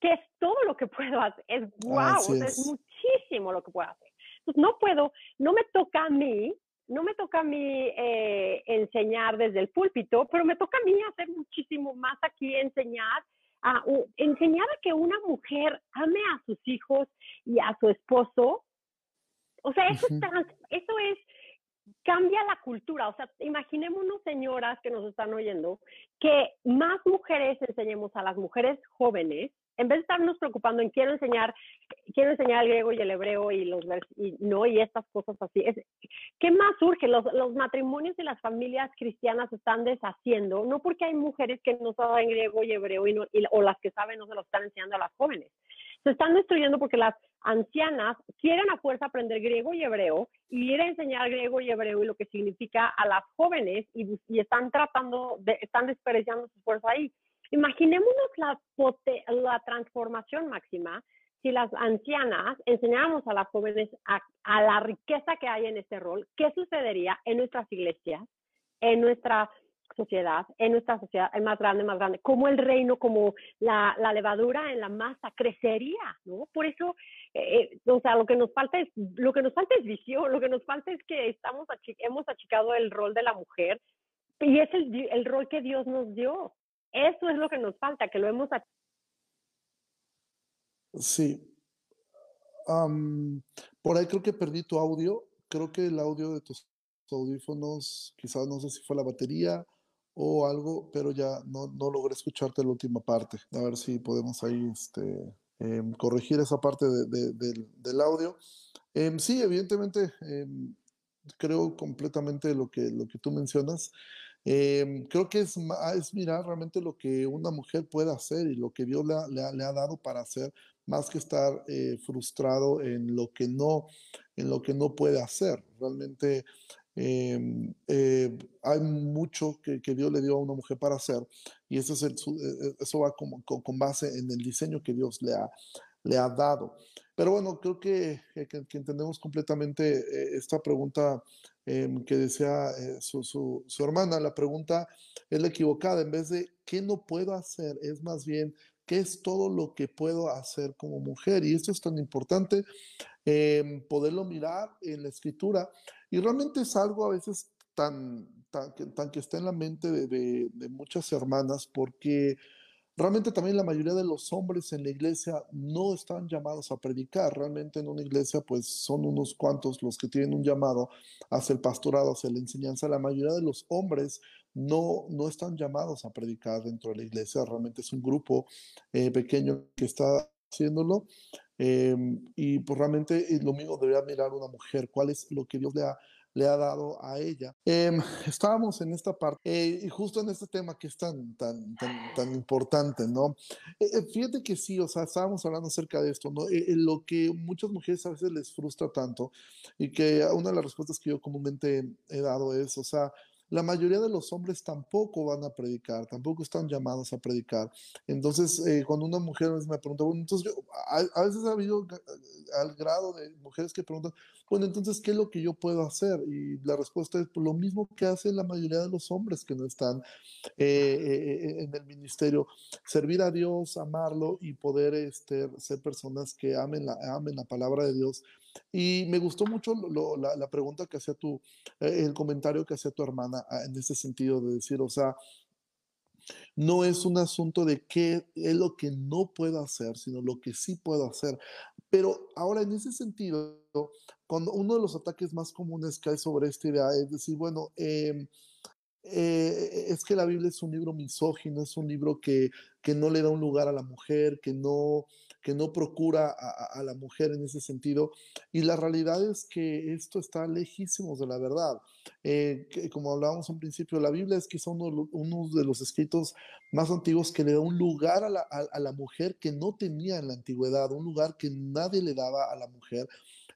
¿qué es todo lo que puedo hacer? Es wow, es. muchísimo lo que puedo hacer. Entonces, no puedo, no me toca a mí, no me toca a mí eh, enseñar desde el púlpito, pero me toca a mí hacer muchísimo más aquí, enseñar a, enseñar a que una mujer ame a sus hijos y a su esposo o sea, eso, eso es, cambia la cultura. O sea, imaginémonos, señoras que nos están oyendo, que más mujeres enseñemos a las mujeres jóvenes en vez de estarnos preocupando en quiero enseñar, quiero enseñar el griego y el hebreo y los y no y estas cosas así, es, ¿qué más surge? Los, los matrimonios de las familias cristianas se están deshaciendo, no porque hay mujeres que no saben griego y hebreo y no, o las que saben no se lo están enseñando a las jóvenes. Se están destruyendo porque las ancianas quieren a fuerza aprender griego y hebreo y ir a enseñar griego y hebreo y lo que significa a las jóvenes y, y están tratando, de, están desperdiciando su fuerza ahí. Imaginémonos la, la transformación máxima si las ancianas enseñáramos a las jóvenes a, a, la riqueza que hay en este rol, ¿qué sucedería en nuestras iglesias, en nuestra sociedad, en nuestra sociedad es más grande, más grande, como el reino, como la, levadura en la masa crecería, ¿no? Por eso, eh, eh, o sea, lo que nos falta es, lo que nos falta es visión, lo que nos falta es que estamos hemos achicado el rol de la mujer y es el, el rol que Dios nos dio. Eso es lo que nos falta, que lo hemos Sí. por ahí creo que perdí tu audio. Creo que el audio de tus audífonos, quizás no sé si fue la batería o algo, pero ya no, no logré escucharte la última parte. A ver si podemos ahí este, em, corregir esa parte de, del, audio. Em, sí, evidentemente, em, creo completamente lo que, lo que tú mencionas. creo que es, es mirar realmente lo que una mujer puede hacer y lo que Dios le ha, le ha, dado para hacer, más que estar eh, frustrado en lo que no, en lo que no puede hacer. Realmente Em, eh, hay mucho que, Dios le dio a una mujer para hacer y eso, es el, eh, eh, eso va con, con, base en el diseño que Dios le ha, le ha dado. Pero bueno, creo que, que, entendemos completamente esta pregunta em, que decía su, su, su, hermana. La pregunta es la equivocada. En vez de qué no puedo hacer, es más bien qué es todo lo que puedo hacer como mujer. Y esto es tan importante eh, poderlo mirar en la escritura. Y realmente es algo a veces tan, tan, que está en la mente de, de, muchas hermanas, porque realmente también la mayoría de los hombres en la iglesia no están llamados a predicar. Realmente en una iglesia pues son unos cuantos los que tienen un llamado hacia el pastorado, hacia la enseñanza. La mayoría de los hombres no, no están llamados a predicar dentro de la iglesia. Realmente es un grupo eh, pequeño que está haciéndolo. Em, y pues realmente lo mismo debería mirar una mujer, cuál es lo que Dios le ha le ha dado a ella. Em, estábamos en esta parte eh, y justo en este tema que es tan, tan, tan, tan importante, ¿no? Eh, eh, fíjate que sí, o sea, estábamos hablando acerca de esto, ¿no? lo que muchas mujeres a veces les frustra tanto y que una de las respuestas que yo comúnmente he dado es, o sea, la mayoría de los hombres tampoco van a predicar, tampoco están llamados a predicar. Entonces, eh, cuando una mujer me pregunta, bueno, entonces a, veces ha habido al grado de mujeres que preguntan, bueno, entonces, ¿qué es lo que yo puedo hacer? Y la respuesta es pues, lo mismo que hace la mayoría de los hombres que no están eh, eh, en el ministerio, servir a Dios, amarlo y poder este, ser personas que amen la, amen la palabra de Dios y me gustó mucho la, pregunta que hacía tu, eh, el comentario que hacía tu hermana ah, en ese sentido de decir, o sea, no es un asunto de qué es lo que no puedo hacer, sino lo que sí puedo hacer. Pero ahora en ese sentido, cuando uno de los ataques más comunes que hay sobre esta idea es decir, bueno, eh, eh, es que la Biblia es un libro misógino, es un libro que, que no le da un lugar a la mujer, que no, que no procura a, la mujer en ese sentido. Y la realidad es que esto está lejísimo de la verdad. Eh, que, como hablábamos en principio, la Biblia es quizá uno, uno, de los escritos más antiguos que le da un lugar a la, a la mujer que no tenía en la antigüedad, un lugar que nadie le daba a la mujer.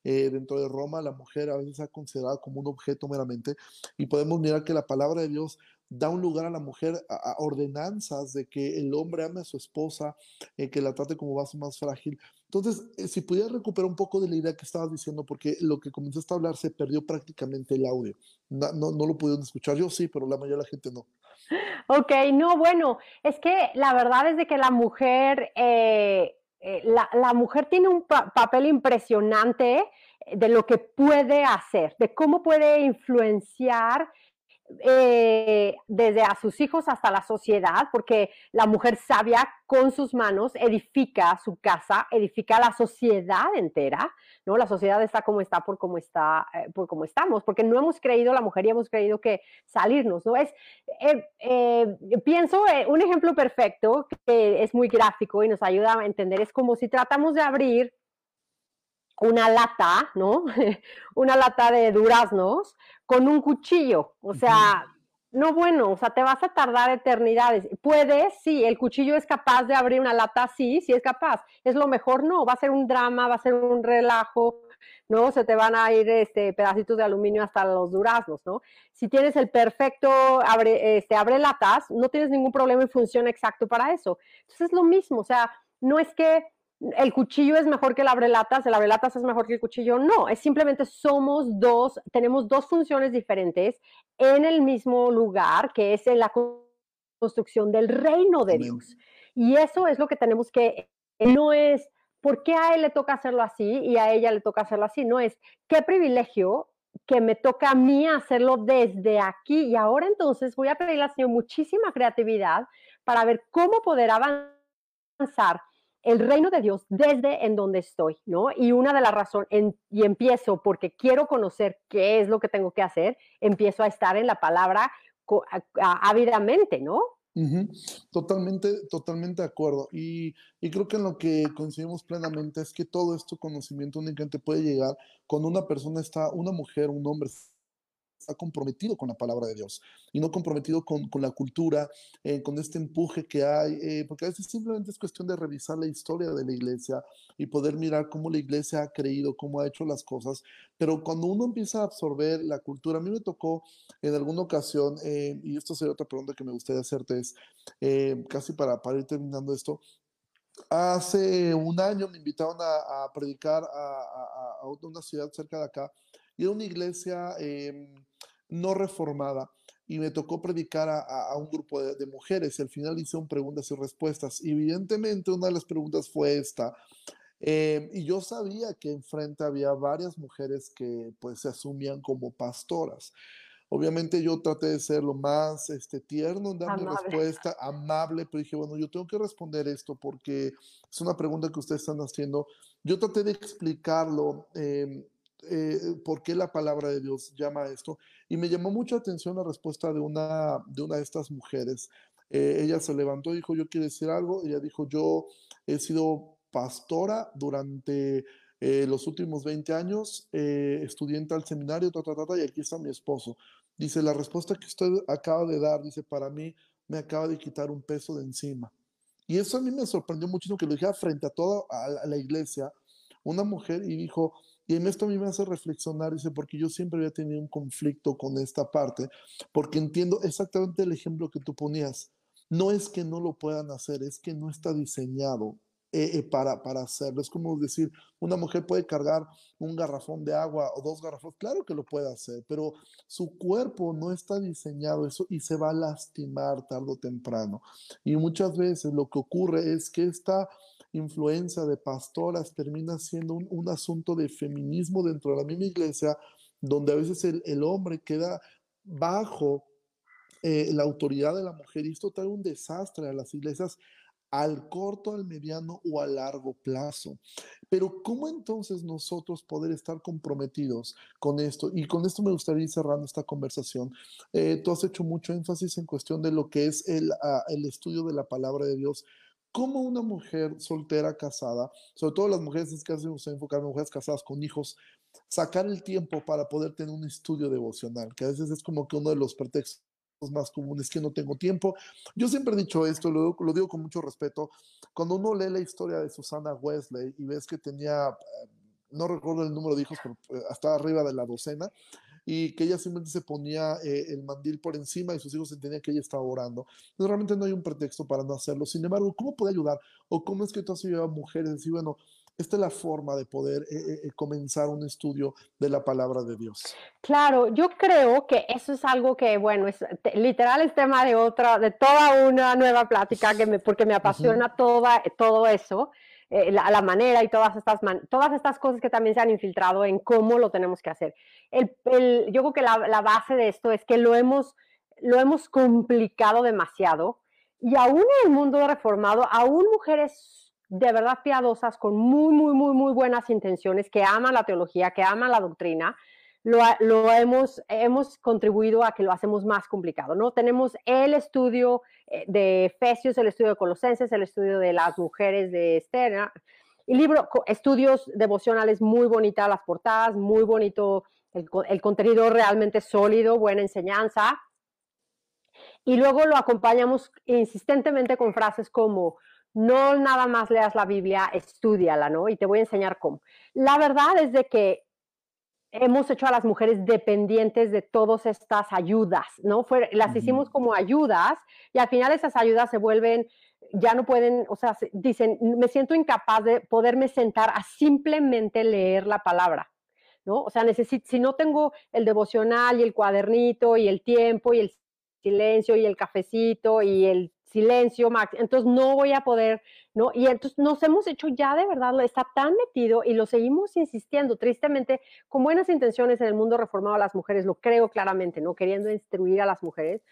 Eh, dentro de Roma la mujer a veces ha considerado como un objeto meramente y podemos mirar que la palabra de Dios da un lugar a la mujer a, ordenanzas de que el hombre ame a su esposa, eh, que la trate como vaso más frágil. Entonces, eh, si pudiera recuperar un poco de la idea que estabas diciendo, porque lo que comenzaste a hablar se perdió prácticamente el audio. No, no, lo pudieron escuchar. Yo sí, pero la mayoría de la gente no. Ok, no, bueno, es que la verdad es de que la mujer eh, la, mujer tiene un papel impresionante de lo que puede hacer, de cómo puede influenciar eh, desde a sus hijos hasta la sociedad, porque la mujer sabia con sus manos edifica su casa, edifica la sociedad entera, ¿no? La sociedad está como está por cómo está, eh, por cómo estamos, porque no hemos creído la mujer y hemos creído que salirnos, ¿no? Es, eh, pienso, un ejemplo perfecto que es muy gráfico y nos ayuda a entender, es como si tratamos de abrir una lata, ¿no? una lata de duraznos con un cuchillo. O sea, no bueno, o sea, te vas a tardar eternidades. Puedes, sí, el cuchillo es capaz de abrir una lata, sí, sí es capaz. Es lo mejor, no, va a ser un drama, va a ser un relajo, ¿no? Se te van a ir este, pedacitos de aluminio hasta los duraznos, ¿no? Si tienes el perfecto abre, este, abre latas, no tienes ningún problema y funciona exacto para eso. Entonces es lo mismo, o sea, no es que el cuchillo es mejor que el abrelatas, el abrelatas es mejor que el cuchillo. No, es simplemente somos dos, tenemos dos funciones diferentes en el mismo lugar, que es en la construcción del reino de Dios. Y eso es lo que tenemos que, no es, ¿por qué a él le toca hacerlo así y a ella le toca hacerlo así? No es, qué privilegio que me toca a mí hacerlo desde aquí. Y ahora entonces voy a pedirle al Señor muchísima creatividad para ver cómo poder avanzar el reino de Dios desde en donde estoy, ¿no? Y una de las razones, y empiezo porque quiero conocer qué es lo que tengo que hacer, empiezo a estar en la palabra ávidamente, ¿no? Totalmente, totalmente de acuerdo. Y, creo que en lo que coincidimos plenamente es que todo esto conocimiento únicamente puede llegar cuando una persona está, una mujer, un hombre está comprometido con la palabra de Dios y no comprometido con, con la cultura, eh, con este empuje que hay, eh, porque a veces simplemente es cuestión de revisar la historia de la iglesia y poder mirar cómo la iglesia ha creído, cómo ha hecho las cosas, pero cuando uno empieza a absorber la cultura, a mí me tocó en alguna ocasión, eh, y esto sería otra pregunta que me gustaría hacerte, es casi para, para ir terminando esto, Hace un año me invitaron a, predicar a, a, a, una ciudad cerca de acá y era una iglesia eh, no reformada y me tocó predicar a, un grupo de, mujeres. al final hicieron preguntas y respuestas. Y evidentemente una de las preguntas fue esta. Eh, y yo sabía que enfrente había varias mujeres que pues se asumían como pastoras. Obviamente yo traté de ser lo más este, tierno en dar mi respuesta, amable, pero dije, bueno, yo tengo que responder esto porque es una pregunta que ustedes están haciendo. Yo traté de explicarlo, em, eh, por qué la palabra de Dios llama esto, y me llamó mucho la atención la respuesta de una de, una de estas mujeres. Eh, ella se levantó y dijo, yo quiero decir algo. Ella dijo, yo he sido pastora durante eh, los últimos 20 años, eh, estudié en tal seminario, ta, ta, y aquí está mi esposo. Dice, la respuesta que usted acaba de dar, dice, para mí me acaba de quitar un peso de encima. Y eso a mí me sorprendió muchísimo que lo dijera frente a toda a la, iglesia, una mujer, y dijo, y en esto a mí me hace reflexionar, dice, porque yo siempre había tenido un conflicto con esta parte, porque entiendo exactamente el ejemplo que tú ponías. No es que no lo puedan hacer, es que no está diseñado eh, eh, para, para hacerlo. Es como decir, una mujer puede cargar un garrafón de agua o dos garrafones, claro que lo puede hacer, pero su cuerpo no está diseñado eso y se va a lastimar tarde o temprano. Y muchas veces lo que ocurre es que esta influencia de pastoras termina siendo un, asunto de feminismo dentro de la misma iglesia, donde a veces el, hombre queda bajo eh, la autoridad de la mujer y esto trae un desastre a las iglesias al corto, al mediano o a largo plazo. Pero ¿cómo entonces nosotros poder estar comprometidos con esto? Y con esto me gustaría ir cerrando esta conversación. Eh, tú has hecho mucho énfasis en cuestión de lo que es el, ah, el estudio de la palabra de Dios. ¿Cómo una mujer soltera casada, sobre todo las mujeres, es que hacemos enfocar en mujeres casadas con hijos, sacar el tiempo para poder tener un estudio devocional, que a veces es como que uno de los pretextos más comunes que no tengo tiempo. Yo siempre he dicho esto, lo, lo, digo con mucho respeto. Cuando uno lee la historia de Susana Wesley y ves que tenía, eh, no recuerdo el número de hijos, pero eh, hasta arriba de la docena, y que ella simplemente se ponía eh, el mandil por encima y sus hijos entendían que ella estaba orando. Entonces, realmente no hay un pretexto para no hacerlo. Sin embargo, ¿cómo puede ayudar? ¿O cómo es que tú has ayudado a mujeres? Decir, bueno, esta es la forma de poder eh, eh, eh, comenzar un estudio de la palabra de Dios. Claro, yo creo que eso es algo que, bueno, es literal es tema de otra, de toda una nueva plática, que me, porque me apasiona toda, todo eso, la, manera y todas estas, todas estas cosas que también se han infiltrado en cómo lo tenemos que hacer. El, yo creo que la, la, base de esto es que lo hemos, lo hemos complicado demasiado y aún en el mundo reformado, aún mujeres de verdad piadosas, con muy, muy, muy, muy buenas intenciones, que aman la teología, que aman la doctrina, lo, hemos, hemos contribuido a que lo hacemos más complicado, ¿no? Tenemos el estudio eh, de Efesios, el estudio de Colosenses, el estudio de las mujeres de Esther, y libro, estudios devocionales muy bonitas, las portadas, muy bonito, el, el contenido realmente sólido, buena enseñanza. Y luego lo acompañamos insistentemente con frases como, no nada más leas la Biblia, estudiala, ¿no? Y te voy a enseñar cómo. La verdad es de que hemos hecho a las mujeres dependientes de todas estas ayudas, ¿no? las hicimos como ayudas y al final esas ayudas se vuelven, ya no pueden, o sea, dicen, me siento incapaz de poderme sentar a simplemente leer la palabra, ¿no? O sea, necesito, si no tengo el devocional y el cuadernito y el tiempo y el silencio y el cafecito y el silencio, Max, entonces no voy a poder, ¿no? Y entonces nos hemos hecho ya de verdad, está tan metido y lo seguimos insistiendo, tristemente, con buenas intenciones en el mundo reformado a las mujeres, lo creo claramente, ¿no? Queriendo instruir a las mujeres,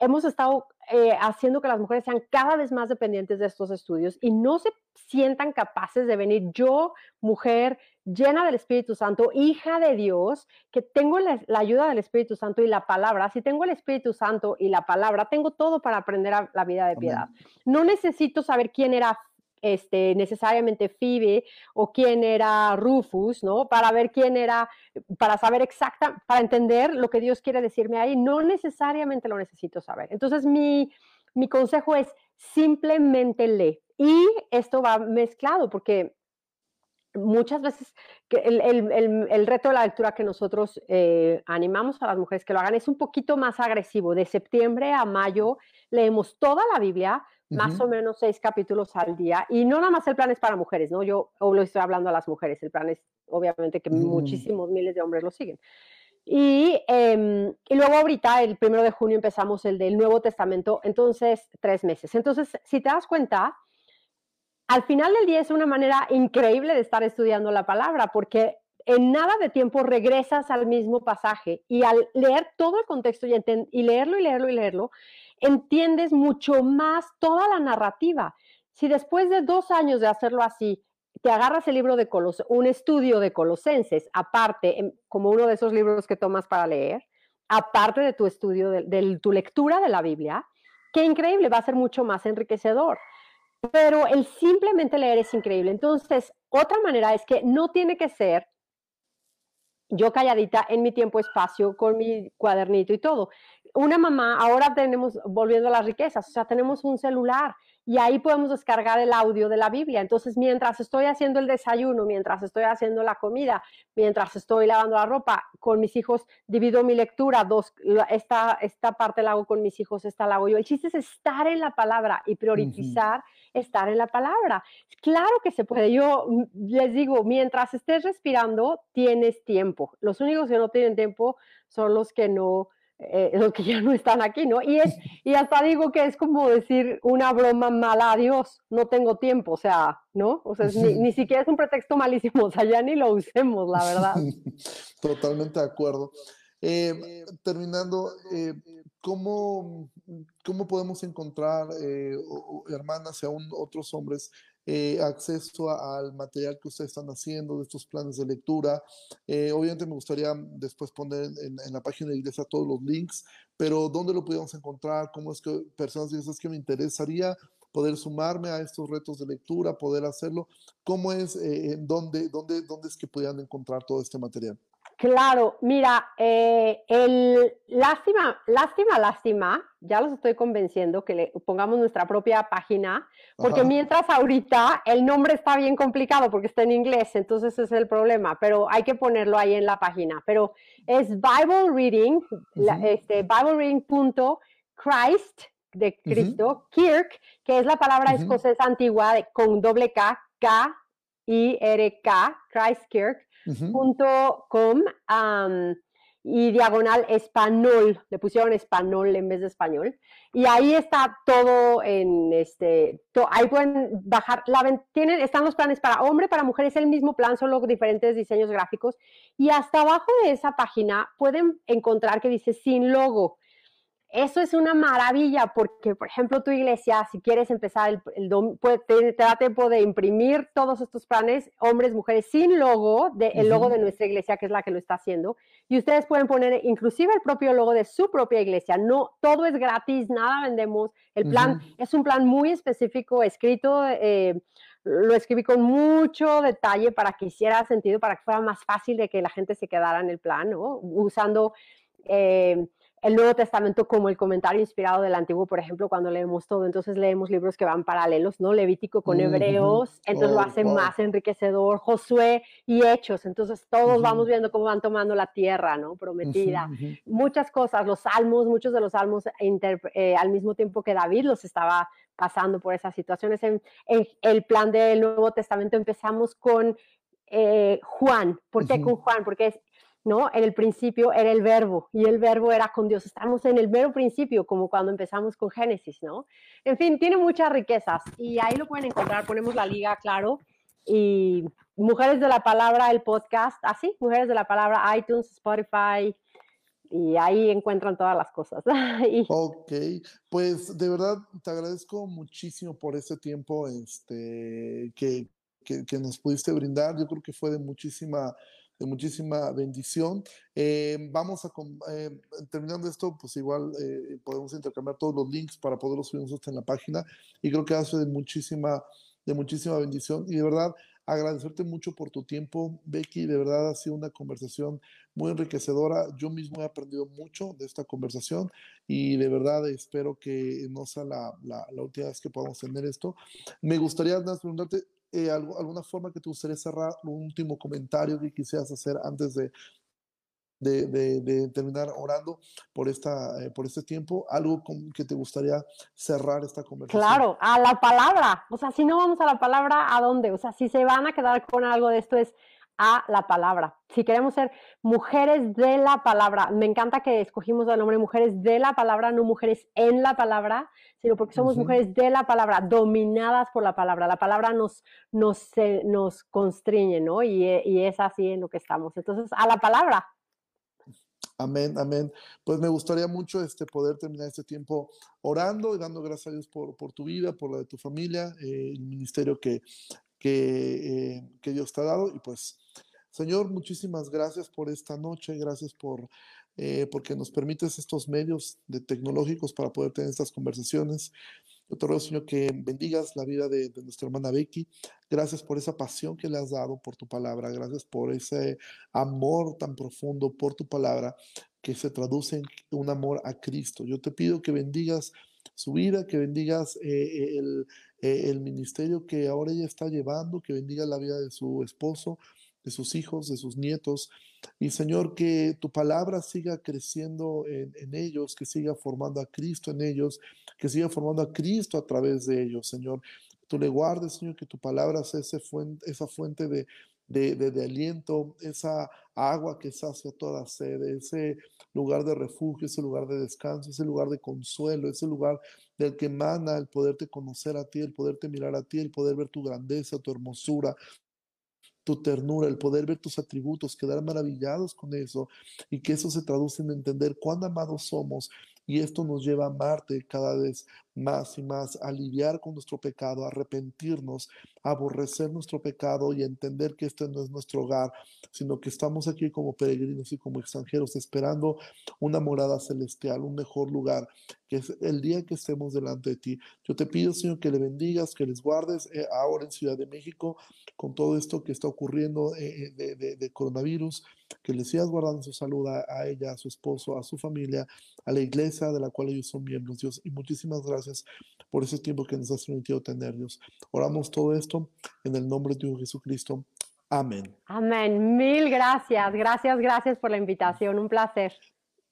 hemos estado eh, haciendo que las mujeres sean cada vez más dependientes de estos estudios y no se sientan capaces de venir yo, mujer llena del Espíritu Santo, hija de Dios, que tengo la, ayuda del Espíritu Santo y la palabra. Si tengo el Espíritu Santo y la palabra, tengo todo para aprender la vida de piedad. No necesito saber quién era este, necesariamente Phoebe o quién era Rufus, ¿no? Para ver quién era, para saber exacta, para entender lo que Dios quiere decirme ahí, no necesariamente lo necesito saber. Entonces, mi, mi consejo es simplemente lee. Y esto va mezclado porque muchas veces el, el, el, reto de la lectura que nosotros eh, animamos a las mujeres que lo hagan es un poquito más agresivo. De septiembre a mayo leemos toda la Biblia, más o menos seis capítulos al día. Y no nada más el plan es para mujeres, ¿no? Yo lo estoy hablando a las mujeres, el plan es obviamente que mm. muchísimos miles de hombres lo siguen. Y, em, y, luego ahorita, el primero de junio, empezamos el del Nuevo Testamento, entonces tres meses. Entonces, si te das cuenta, al final del día es una manera increíble de estar estudiando la palabra, porque en nada de tiempo regresas al mismo pasaje y al leer todo el contexto y, y leerlo y leerlo y leerlo, entiendes mucho más toda la narrativa. Si después de dos años de hacerlo así, te agarras el libro de Colos, un estudio de Colosenses, aparte, como uno de esos libros que tomas para leer, aparte de tu estudio, de, tu lectura de la Biblia, qué increíble, va a ser mucho más enriquecedor. Pero el simplemente leer es increíble. Entonces, otra manera es que no tiene que ser yo calladita en mi tiempo espacio con mi cuadernito y todo. Una mamá, ahora tenemos, volviendo a las riquezas, o sea, tenemos un celular y ahí podemos descargar el audio de la Biblia. Entonces, mientras estoy haciendo el desayuno, mientras estoy haciendo la comida, mientras estoy lavando la ropa, con mis hijos divido mi lectura, dos, esta, esta parte la hago con mis hijos, esta la hago yo. El chiste es estar en la palabra y priorizar estar en la palabra. Claro que se puede. Yo les digo, mientras estés respirando, tienes tiempo. Los únicos que no tienen tiempo son los que no eh, los que ya no están aquí, ¿no? Y, es, y hasta digo que es como decir una broma mala a Dios, no tengo tiempo, o sea, ¿no? O sea, ni, ni, siquiera es un pretexto malísimo, o sea, ya ni lo usemos, la verdad. Totalmente de acuerdo. Eh, terminando, eh, ¿cómo, ¿cómo, podemos encontrar, hermanas y aún otros hombres, eh, acceso al material que ustedes están haciendo, de estos planes de lectura. Eh, obviamente me gustaría después poner en, la página de iglesia todos los links, pero ¿dónde lo podemos encontrar? ¿Cómo es que personas dicen es que me interesaría poder sumarme a estos retos de lectura, poder hacerlo? ¿Cómo es, eh, dónde, dónde, dónde es que podrían encontrar todo este material? Claro, mira, eh, el lástima, lástima, lástima, ya los estoy convenciendo que le pongamos nuestra propia página, porque mientras ahorita el nombre está bien complicado porque está en inglés, entonces ese es el problema, pero hay que ponerlo ahí en la página. Pero es Bible Reading, este, Bible Reading.christ de Cristo, Kirk, que es la palabra escocesa antigua con doble K, K, I, R, Kirk .com y diagonal español, le pusieron español en vez de español. Y ahí está todo en este, ahí pueden bajar, la, tienen, están los planes para hombre, para mujer, es el mismo plan, solo diferentes diseños gráficos. Y hasta abajo de esa página pueden encontrar que dice sin logo. Eso es una maravilla porque, por ejemplo, tu iglesia, si quieres empezar, el, el te, da tiempo de imprimir todos estos planes, hombres, mujeres, sin logo, de, el logo de nuestra iglesia, que es la que lo está haciendo. Y ustedes pueden poner inclusive el propio logo de su propia iglesia. No, todo es gratis, nada vendemos. El plan es un plan muy específico, escrito, eh, lo escribí con mucho detalle para que hiciera sentido, para que fuera más fácil de que la gente se quedara en el plan, ¿no? Usando... Eh, el Nuevo Testamento como el comentario inspirado del Antiguo, por ejemplo, cuando leemos todo, entonces leemos libros que van paralelos, ¿no? Levítico con Hebreos, entonces lo oh, hace más enriquecedor, Josué y Hechos, entonces todos vamos viendo cómo van tomando la tierra, ¿no? Prometida. Muchas cosas, los salmos, muchos de los salmos eh, al mismo tiempo que David los estaba pasando por esas situaciones. En, el plan del Nuevo Testamento empezamos con eh, Juan. ¿Por qué con Juan? Porque es ¿no? En el principio era el verbo y el verbo era con Dios. Estamos en el mero principio, como cuando empezamos con Génesis, ¿no? En fin, tiene muchas riquezas y ahí lo pueden encontrar. Ponemos la liga, claro. Y Mujeres de la Palabra, el podcast, así, ah, Mujeres de la Palabra, iTunes, Spotify, y ahí encuentran todas las cosas. Ok, pues de verdad te agradezco muchísimo por este tiempo este, que, que, que nos pudiste brindar. Yo creo que fue de muchísima de muchísima bendición. Eh, vamos a, eh, terminando esto, pues igual eh, podemos intercambiar todos los links para poderlos subir nosotros en la página y creo que hace de muchísima, de muchísima bendición y de verdad agradecerte mucho por tu tiempo, Becky, de verdad ha sido una conversación muy enriquecedora, yo mismo he aprendido mucho de esta conversación y de verdad espero que no sea la, la, la última vez que podamos tener esto. Me gustaría preguntarte, eh, alguna forma que te gustaría cerrar, un último comentario que quisieras hacer antes de, de, terminar orando por, esta, eh, por este tiempo, algo con, que te gustaría cerrar esta conversación. Claro, a la palabra. O sea, si no vamos a la palabra, ¿a dónde? O sea, si se van a quedar con algo de esto es a la palabra. Si queremos ser mujeres de la palabra, me encanta que escogimos el nombre mujeres de la palabra, no mujeres en la palabra, sino porque somos mujeres de la palabra, dominadas por la palabra. La palabra nos, nos, nos constriñe, ¿no? Y, y es así en lo que estamos. Entonces, a la palabra. Amén, amén. Pues me gustaría mucho este, poder terminar este tiempo orando y dando gracias a Dios por, por tu vida, por la de tu familia, eh, el ministerio que, que, eh, que, Dios te ha dado. Y pues, Señor, muchísimas gracias por esta noche, gracias por eh, porque nos permites estos medios de tecnológicos para poder tener estas conversaciones. Yo te ruego, Señor, que bendigas la vida de, nuestra hermana Becky. Gracias por esa pasión que le has dado por tu palabra. Gracias por ese amor tan profundo por tu palabra que se traduce en un amor a Cristo. Yo te pido que bendigas su vida, que bendigas eh, el, eh, el ministerio que ahora ella está llevando, que bendiga la vida de su esposo, de sus hijos, de sus nietos. Y Señor, que tu palabra siga creciendo en, ellos, que siga formando a Cristo en ellos, que siga formando a Cristo a través de ellos, Señor. Tú le guardes, Señor, que tu palabra sea esa fuente de, de, aliento, esa agua que sacia toda sed, ese lugar de refugio, ese lugar de descanso, ese lugar de consuelo, ese lugar del que emana el poderte conocer a ti, el poderte mirar a ti, el poder ver tu grandeza, tu hermosura, tu ternura, el poder ver tus atributos, quedar maravillados con eso y que eso se traduce en entender cuán amados somos y esto nos lleva a amarte cada vez más y más, a lidiar con nuestro pecado, arrepentirnos, aborrecer nuestro pecado y entender que este no es nuestro hogar, sino que estamos aquí como peregrinos y como extranjeros esperando una morada celestial, un mejor lugar, que es el día que estemos delante de ti. Yo te pido, Señor, que le bendigas, que les guardes eh, ahora en Ciudad de México con todo esto que está ocurriendo eh, eh, de, coronavirus, que les sigas guardando su salud a, a ella, a su esposo, a su familia, a la iglesia de la cual ellos son miembros, Dios. Y muchísimas gracias por ese tiempo que nos has permitido tener, Dios. Oramos todo esto en el nombre de Jesucristo. Amén. Amén. Mil gracias. Gracias, gracias por la invitación. Un placer.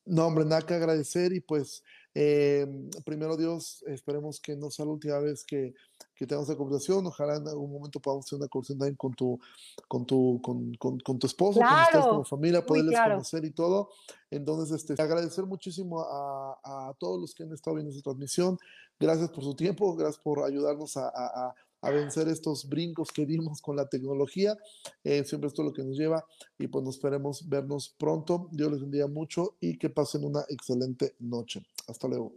No, hombre, nada que agradecer y pues eh, primero Dios, esperemos que no sea la última vez que, que tengamos la conversación. Ojalá en algún momento podamos tener una conversación también con tu, con tu, con, con, tu esposo, con ustedes como familia, poderles conocer y todo. Entonces, este, agradecer muchísimo a, a, todos los que han estado viendo esta transmisión. Gracias por su tiempo, gracias por ayudarnos a, a a vencer estos brincos que dimos con la tecnología. Eh, siempre esto es lo que nos lleva y pues nos esperemos vernos pronto. Dios les bendiga mucho y que pasen una excelente noche. Hasta luego.